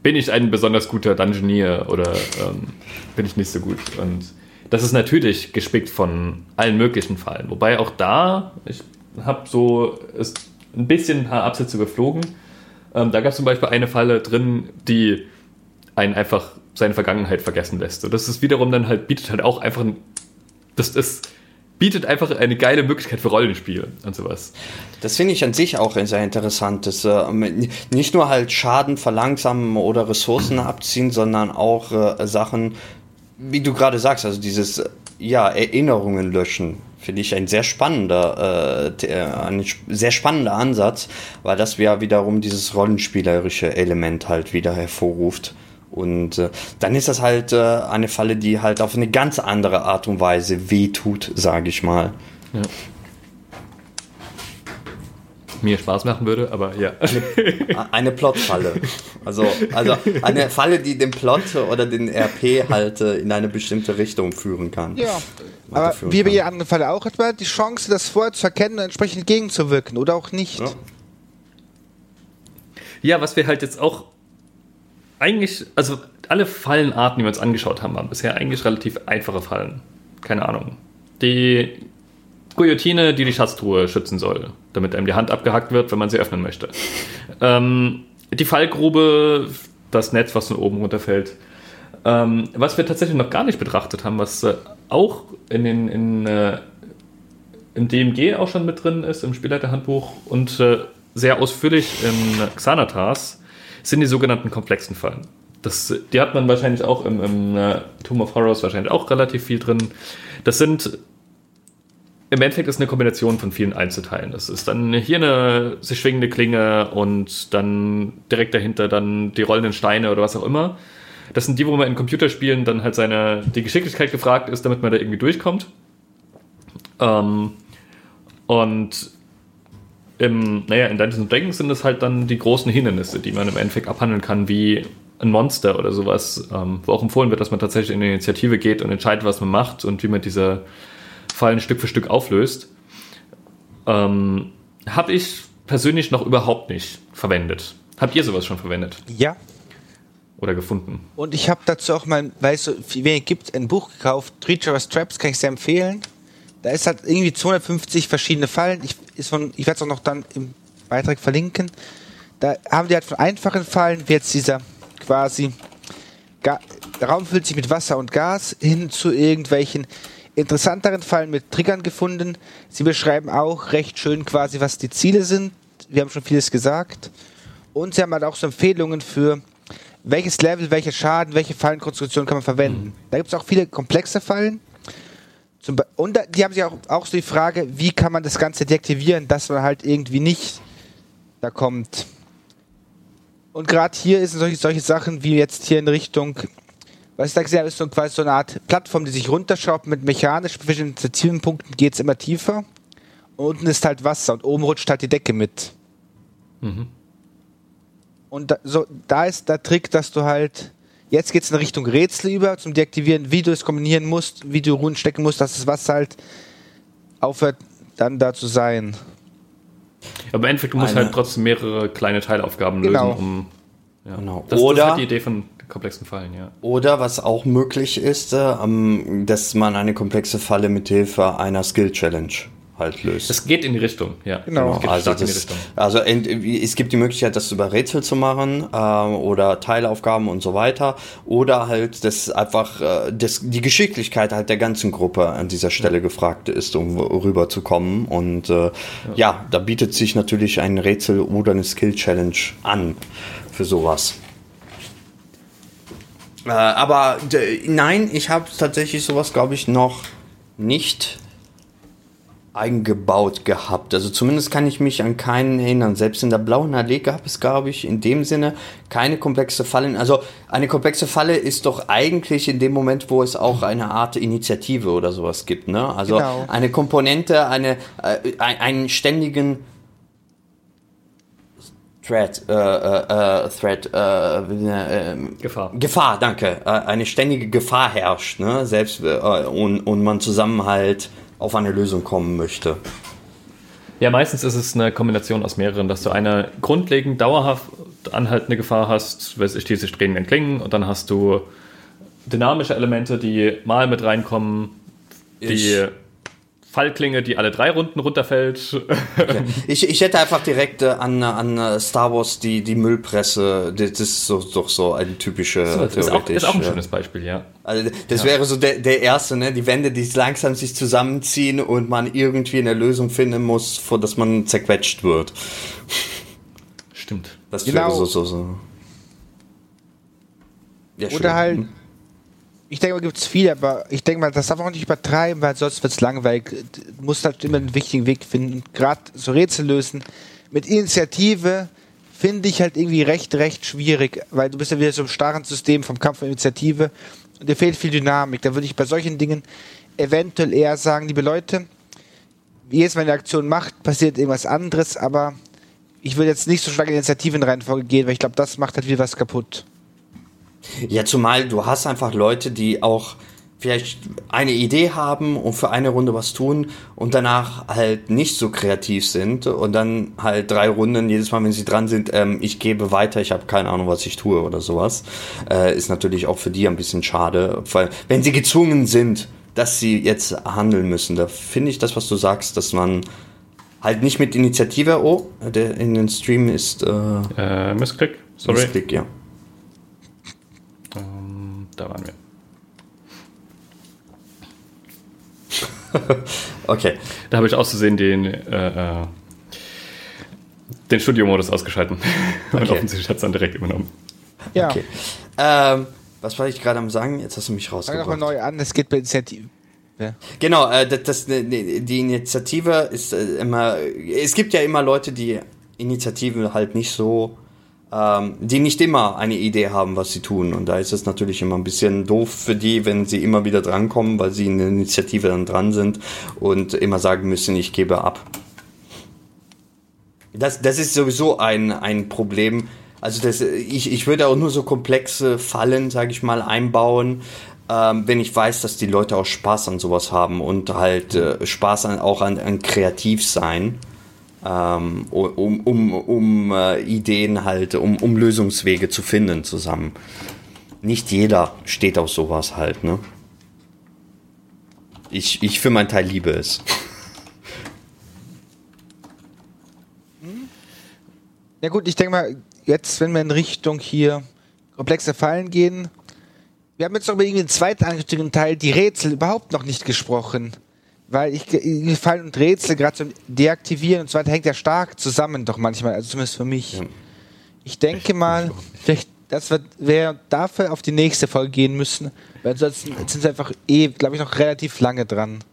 bin ich ein besonders guter Dungeoneer oder ähm, bin ich nicht so gut? Und das ist natürlich gespickt von allen möglichen Fallen. Wobei auch da, ich habe so ist ein bisschen ein paar Absätze überflogen. Ähm, da gab es zum Beispiel eine Falle drin, die einen einfach seine Vergangenheit vergessen lässt. Und das ist wiederum dann halt, bietet halt auch einfach ein, das ist, bietet einfach eine geile Möglichkeit für Rollenspiel und sowas. Das finde ich an sich auch sehr interessant. Das, äh, nicht nur halt Schaden verlangsamen oder Ressourcen abziehen, sondern auch äh, Sachen, wie du gerade sagst, also dieses äh, ja, Erinnerungen löschen. Finde ich ein sehr spannender, äh, ein sehr spannender Ansatz, weil das ja wiederum dieses rollenspielerische Element halt wieder hervorruft. Und äh, dann ist das halt äh, eine Falle, die halt auf eine ganz andere Art und Weise wehtut, sage ich mal. Ja. Mir Spaß machen würde, aber ja. Eine Plotfalle. Also, also eine Falle, die den Plot oder den RP halt äh, in eine bestimmte Richtung führen kann. Ja. Aber wie bei jeder anderen Falle auch etwa die Chance, das vorher zu erkennen und entsprechend gegenzuwirken oder auch nicht. Ja. Ja, was wir halt jetzt auch eigentlich, also alle Fallenarten, die wir uns angeschaut haben, waren bisher eigentlich relativ einfache Fallen. Keine Ahnung. Die Guillotine, die die Schatztruhe schützen soll, damit einem die Hand abgehackt wird, wenn man sie öffnen möchte. Ähm, die Fallgrube, das Netz, was von oben runterfällt. Ähm, was wir tatsächlich noch gar nicht betrachtet haben, was äh, auch in den, in, äh, im DMG auch schon mit drin ist, im Spielleiterhandbuch und äh, sehr ausführlich in Xanatas, sind die sogenannten komplexen Fallen. Das, die hat man wahrscheinlich auch im, im äh, Tomb of Horrors wahrscheinlich auch relativ viel drin. Das sind im Endeffekt ist eine Kombination von vielen Einzelteilen. Das ist dann hier eine sich schwingende Klinge und dann direkt dahinter dann die rollenden Steine oder was auch immer. Das sind die, wo man in Computerspielen dann halt seine, die Geschicklichkeit gefragt ist, damit man da irgendwie durchkommt. Ähm, und im, naja, in Dungeons Dragons sind es halt dann die großen Hindernisse, die man im Endeffekt abhandeln kann, wie ein Monster oder sowas, ähm, wo auch empfohlen wird, dass man tatsächlich in die Initiative geht und entscheidet, was man macht und wie man diese Fallen Stück für Stück auflöst. Ähm, Habe ich persönlich noch überhaupt nicht verwendet. Habt ihr sowas schon verwendet Ja. oder gefunden? Und ich habe dazu auch mal, so viel wenig gibt, ein Buch gekauft, Treacherous Traps, kann ich sehr empfehlen. Da ist halt irgendwie 250 verschiedene Fallen. Ich, ist von- ich werde es auch noch dann im Beitrag verlinken. Da haben die halt von einfachen Fallen, wie jetzt dieser quasi ga, der Raum füllt sich mit Wasser und Gas hin zu irgendwelchen interessanteren Fallen mit Triggern gefunden. Sie beschreiben auch recht schön quasi, was die Ziele sind. Wir haben schon vieles gesagt. Und sie haben halt auch so Empfehlungen für welches Level, welcher Schaden, welche Fallenkonstruktion kann man verwenden. Mhm. Da gibt es auch viele komplexe Fallen. und die haben sich auch, auch so die Frage, wie kann man das Ganze deaktivieren, dass man halt irgendwie nicht da kommt. Und gerade hier ist solche, solche Sachen wie jetzt hier in Richtung was ich da gesehen habe, ist so quasi so eine Art Plattform, die sich runterschraubt mit mechanisch bestimmten Punkten geht es immer tiefer. Und unten ist halt Wasser und oben rutscht halt die Decke mit. Mhm. Und da, so, da ist der Trick, dass du halt. Jetzt geht es in Richtung Rätsel über, zum Deaktivieren, wie du es kombinieren musst, wie du Runen stecken musst, dass das Wasser halt aufhört, dann da zu sein. Aber im Endeffekt, du musst halt trotzdem mehrere kleine Teilaufgaben genau. lösen, um. Ja. Genau. Das, Oder das ist halt die Idee von komplexen Fallen, ja. Oder was auch möglich ist, äh, dass man eine komplexe Falle mit Hilfe einer Skill Challenge halt löst. Es geht in die Richtung, ja. Genau. genau. Also, das, also es gibt die Möglichkeit, das über Rätsel zu machen äh, oder Teilaufgaben und so weiter. Oder halt, dass einfach äh, das, die Geschicklichkeit halt der ganzen Gruppe an dieser Stelle gefragt ist, um rüberzukommen. Und äh, ja. ja, da bietet sich natürlich ein Rätsel oder eine Skill Challenge an für sowas. Äh, aber nein, ich habe tatsächlich sowas, glaube ich, noch nicht eingebaut gehabt. Also zumindest kann ich mich an keinen erinnern. Selbst in der blauen Allee gab es, glaube ich, in dem Sinne keine komplexe Falle. Also eine komplexe Falle ist doch eigentlich in dem Moment, wo es auch eine Art Initiative oder sowas gibt. Ne? Also genau. eine Komponente, eine, äh, einen ständigen Threat, äh, äh, äh Threat, äh, äh, Gefahr. Gefahr, danke. Äh, eine ständige Gefahr herrscht, ne? Selbst äh, und, und man zusammen halt auf eine Lösung kommen möchte. Ja, meistens ist es eine Kombination aus mehreren, dass du eine grundlegend dauerhaft anhaltende Gefahr hast, weiß ich, die sich drehenden Klingen, und dann hast du dynamische Elemente, die mal mit reinkommen, die ich Fallklinge, die alle drei Runden runterfällt. Okay. Ich, ich hätte einfach direkt äh, an, an äh, Star Wars die, die Müllpresse, das ist so, doch so ein typische. So, das ist auch, ist auch ein schönes Beispiel, ja. Also das ja. wäre so der, der erste, ne? Die Wände, die langsam sich zusammenziehen und man irgendwie eine Lösung finden muss, vor dass man zerquetscht wird. Stimmt. Das genau. wäre so, so, so. Ja, Oder halt. Ich denke mal, gibt es viele, aber ich denke mal, das darf man auch nicht übertreiben, weil sonst wird es langweilig. Du musst halt immer einen wichtigen Weg finden. Gerade so Rätsel lösen. Mit Initiative finde ich halt irgendwie recht, recht schwierig, weil du bist ja wieder so im starren System vom Kampf und Initiative und dir fehlt viel Dynamik. Da würde ich bei solchen Dingen eventuell eher sagen, liebe Leute, jedes Mal eine Aktion macht, passiert irgendwas anderes, aber ich würde jetzt nicht so stark in Initiativen Reihenfolge gehen, weil ich glaube, das macht halt wieder was kaputt. Ja, zumal du hast einfach Leute, die auch vielleicht eine Idee haben und für eine Runde was tun und danach halt nicht so kreativ sind und dann halt drei Runden, jedes Mal, wenn sie dran sind, ähm, ich gebe weiter, ich habe keine Ahnung, was ich tue oder sowas, äh, ist natürlich auch für die ein bisschen schade, weil wenn sie gezwungen sind, dass sie jetzt handeln müssen, da finde ich das, was du sagst, dass man halt nicht mit Initiative, oh, der in den Stream ist äh, äh Missklick, sorry. Missklick, ja. Da waren wir. [laughs] okay. Da habe ich auszusehen den, äh, äh, den Studiomodus ausgeschalten. [laughs] Okay. Und offensichtlich hat es dann direkt übernommen. Ja. Okay. Ähm, was war ich gerade am sagen? Jetzt hast du mich rausgebracht. Fang nochmal neu an, es geht bei Initiative. Ja. Genau, äh, das, das, ne, ne, die Initiative ist äh, immer. Es gibt ja immer Leute, die Initiativen halt nicht so ähm, die nicht immer eine Idee haben, was sie tun. Und da ist es natürlich immer ein bisschen doof für die, wenn sie immer wieder drankommen, weil sie in der Initiative dann dran sind und immer sagen müssen, ich gebe ab. Das, das ist sowieso ein, ein Problem. Also das, ich, ich würde auch nur so komplexe Fallen, sage ich mal, einbauen, ähm, wenn ich weiß, dass die Leute auch Spaß an sowas haben und halt äh, Spaß an, auch an, an kreativ sein ähm, um, um, um äh, Ideen halt, um, um Lösungswege zu finden zusammen. Nicht jeder steht auf sowas halt, ne? Ich, ich für meinen Teil liebe es. Ja gut, ich denke mal, jetzt, wenn wir in Richtung hier komplexe Fallen gehen, wir haben jetzt noch über den zweiten Teil, die Rätsel, überhaupt noch nicht gesprochen. Weil ich, ich Fallen und Rätsel gerade zum Deaktivieren und so weiter hängt ja stark zusammen doch manchmal, also zumindest für mich. Ja. Ich denke mal, vielleicht, dass wir, wir dafür auf die nächste Folge gehen müssen, weil sonst sind wir einfach eh, glaube ich, noch relativ lange dran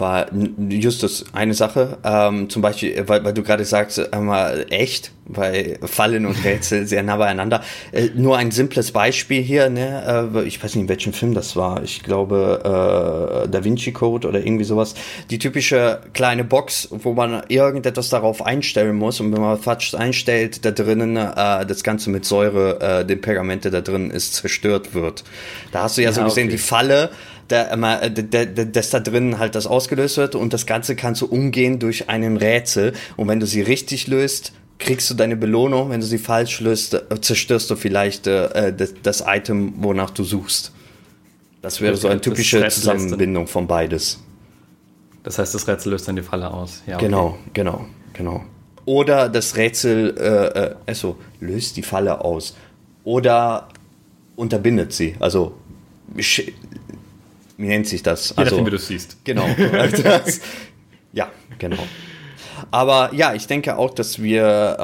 war Justus eine Sache, ähm, zum Beispiel, weil, weil du gerade sagst, einmal echt, weil Fallen und Rätsel [laughs] sehr nah beieinander. Äh, nur ein simples Beispiel hier, ne? Äh, ich weiß nicht, in welchem Film das war. Ich glaube, äh, Da Vinci Code oder irgendwie sowas. Die typische kleine Box, wo man irgendetwas darauf einstellen muss und wenn man falsch einstellt, da drinnen äh, das Ganze mit Säure, äh, den Pergamente da drin ist, zerstört wird. Da hast du ja, ja so gesehen okay. die Falle da, äh, da, da, dass da drin halt das ausgelöst wird und das Ganze kannst du umgehen durch einen Rätsel und wenn du sie richtig löst, kriegst du deine Belohnung, wenn du sie falsch löst, äh, zerstörst du vielleicht äh, das, das Item, wonach du suchst. Das wäre so eine typische Zusammenbindung von beides. Das heißt, das Rätsel löst dann die Falle aus. Ja, okay. Genau, genau, genau. Oder das Rätsel, äh, äh, also löst die Falle aus. Oder unterbindet sie. Also wie nennt sich das? Je also, nachdem, wie du es siehst. Genau. das, ja, genau. Aber ja, ich denke auch, dass wir,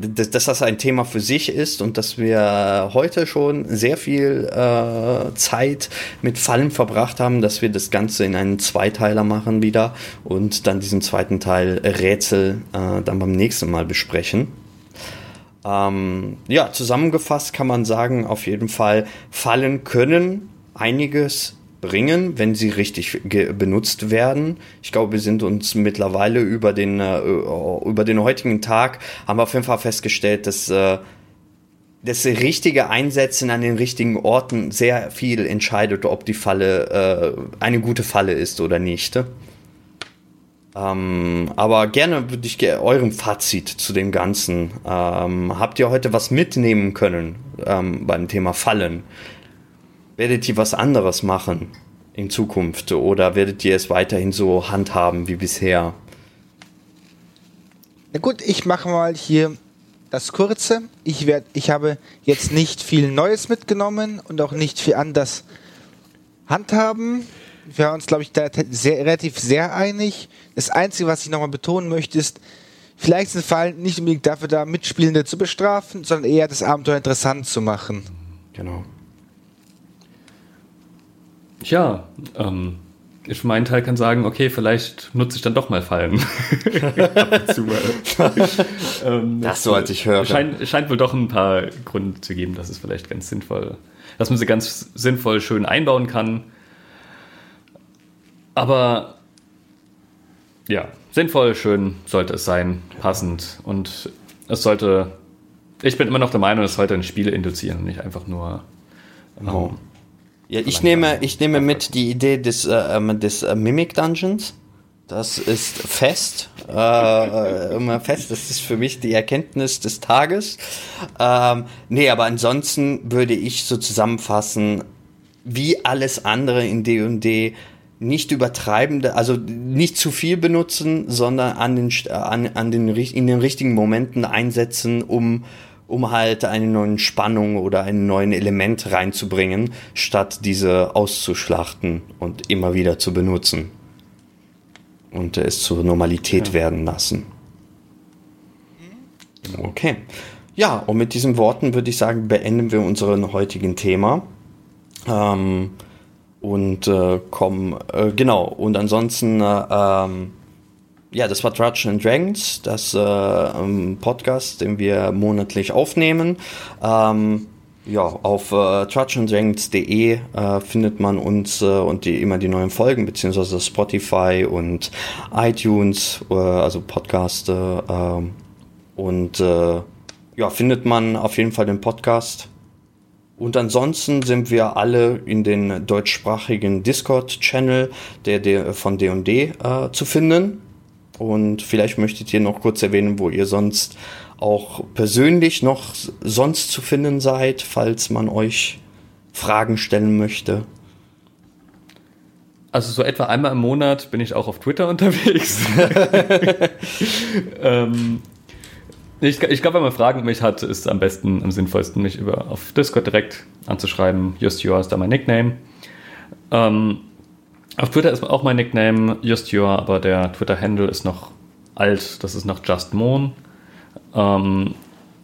dass, dass das ein Thema für sich ist und dass wir heute schon sehr viel äh, Zeit mit Fallen verbracht haben, dass wir das Ganze in einen Zweiteiler machen wieder und dann diesen zweiten Teil Rätsel äh, dann beim nächsten Mal besprechen. Ähm, ja, zusammengefasst kann man sagen, auf jeden Fall Fallen können einiges bringen, wenn sie richtig benutzt werden. Ich glaube, wir sind uns mittlerweile über den, äh, über den heutigen Tag, haben wir auf jeden Fall festgestellt, dass äh, das richtige Einsetzen an den richtigen Orten sehr viel entscheidet, ob die Falle äh, eine gute Falle ist oder nicht. Ähm, aber gerne würde ich eurem Fazit zu dem Ganzen. Ähm, habt ihr heute was mitnehmen können ähm, beim Thema Fallen? Werdet ihr was anderes machen in Zukunft oder werdet ihr es weiterhin so handhaben wie bisher? Na gut, ich mache mal hier das Kurze. Ich, werd, ich habe jetzt nicht viel Neues mitgenommen und auch nicht viel anders handhaben. Wir haben uns, glaube ich, da sehr, relativ sehr einig. Das Einzige, was ich nochmal betonen möchte, ist, vielleicht sind Fallen nicht unbedingt dafür da, Mitspielende zu bestrafen, sondern eher das Abenteuer interessant zu machen. Genau. Ja, ähm, ich für meinen Teil kann sagen, okay, vielleicht nutze ich dann doch mal Fallen. [laughs] [laughs] ähm, das so, als ich höre. Scheint, scheint wohl doch ein paar Gründe zu geben, dass es vielleicht ganz sinnvoll, dass man sie ganz sinnvoll schön einbauen kann. Aber ja, sinnvoll, schön sollte es sein, passend und es sollte. Ich bin immer noch der Meinung, es sollte ein Spiel induzieren und nicht einfach nur. Ähm, ja, ich nehme, ich nehme mit die Idee des, äh, ähm, des äh, Mimic Dungeons. Das ist fest. Äh, äh, immer fest. Das ist für mich die Erkenntnis des Tages. Ähm, nee, aber ansonsten würde ich so zusammenfassen, wie alles andere in D&D nicht übertreibende, also nicht zu viel benutzen, sondern an den, an, an den, in den richtigen Momenten einsetzen, um um halt eine neue Spannung oder einen neuen Element reinzubringen, statt diese auszuschlachten und immer wieder zu benutzen. Und es zur Normalität ja. werden lassen. Okay. Ja, und mit diesen Worten würde ich sagen, beenden wir unseren heutigen Thema. Ähm, und äh, kommen, äh, genau, und ansonsten äh, ähm, ja, das war Dungeons and Dragons, das äh, Podcast, den wir monatlich aufnehmen. Ähm, ja, auf äh, trudgeondragons.de äh, findet man uns äh, und die, immer die neuen Folgen, beziehungsweise Spotify und iTunes, äh, also Podcast. Äh, und äh, ja, findet man auf jeden Fall den Podcast. Und ansonsten sind wir alle in den deutschsprachigen Discord-Channel der, der von D&D äh, zu finden. Und vielleicht möchtet ihr noch kurz erwähnen, wo ihr sonst auch persönlich noch sonst zu finden seid, falls man euch Fragen stellen möchte. Also so etwa einmal im Monat bin ich auch auf Twitter [laughs] unterwegs. [laughs] ähm, Ich, ich glaube, wenn man Fragen mich hat, ist es am besten, am sinnvollsten, mich über, auf Discord direkt anzuschreiben. Just Your ist da mein Nickname. Ähm, auf Twitter ist auch mein Nickname Just Your, aber der Twitter-Handle ist noch alt. Das ist noch Just Moon. Ähm,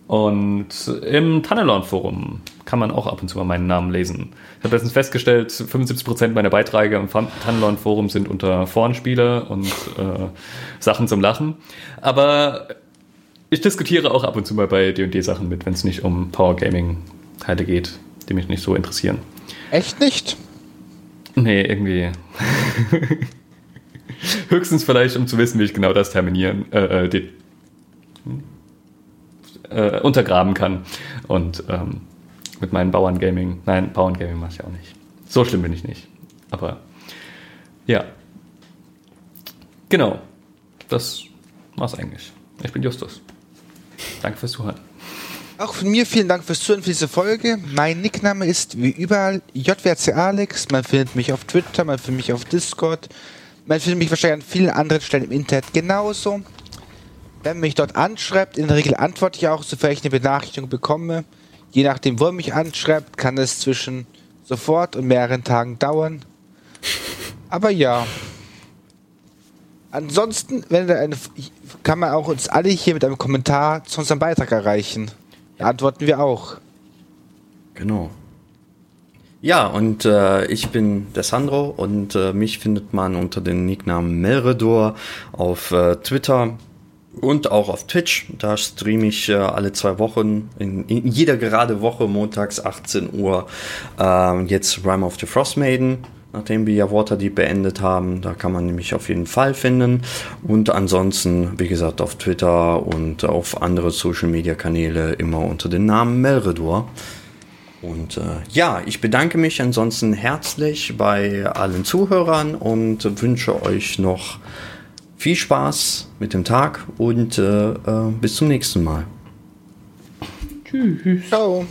und im Tannelorn-Forum kann man auch ab und zu mal meinen Namen lesen. Ich habe letztens festgestellt, 75% meiner Beiträge im Tannelorn-Forum sind unter Vornspiele und äh, Sachen zum Lachen. Aber ich diskutiere auch ab und zu mal bei D&D-Sachen mit, wenn es nicht um Power Gaming-Teile geht, die mich nicht so interessieren. Echt nicht? Nee, irgendwie. [laughs] Höchstens vielleicht, um zu wissen, wie ich genau das terminieren, äh, äh die, äh, untergraben kann. Und ähm, mit meinen Bauerngaming, nein, Bauerngaming mache ich auch nicht. So schlimm bin ich nicht. Aber ja. Genau. Das war's eigentlich. Ich bin Justus. Danke fürs Zuhören. Auch von mir vielen Dank fürs Zuhören für diese Folge. Mein Nickname ist wie überall JWC Alex. Man findet mich auf Twitter, man findet mich auf Discord. Man findet mich wahrscheinlich an vielen anderen Stellen im Internet genauso. Wenn man mich dort anschreibt, in der Regel antworte ich auch, sofern ich eine Benachrichtigung bekomme. Je nachdem, wo er mich anschreibt, kann es zwischen sofort und mehreren Tagen dauern. Aber ja. Ansonsten, wenn eine, kann man auch uns alle hier mit einem Kommentar zu unserem Beitrag erreichen. Antworten wir auch. Genau. Ja, und äh, ich bin der Sandro und äh, mich findet man unter dem Nicknamen Melredor auf äh, Twitter, und auch auf Twitch. Da streame ich äh, alle zwei Wochen, in, in, jeder gerade Woche, montags 18 Uhr, äh, jetzt Rime of the Frost Maiden. Nachdem wir ja Waterdeep beendet haben, da kann man nämlich auf jeden Fall finden. Und ansonsten, wie gesagt, auf Twitter und auf andere Social Media Kanäle immer unter dem Namen Melredor. Und äh, ja, ich bedanke mich ansonsten herzlich bei allen Zuhörern und wünsche euch noch viel Spaß mit dem Tag und äh, äh, bis zum nächsten Mal. Tschüss. Ciao.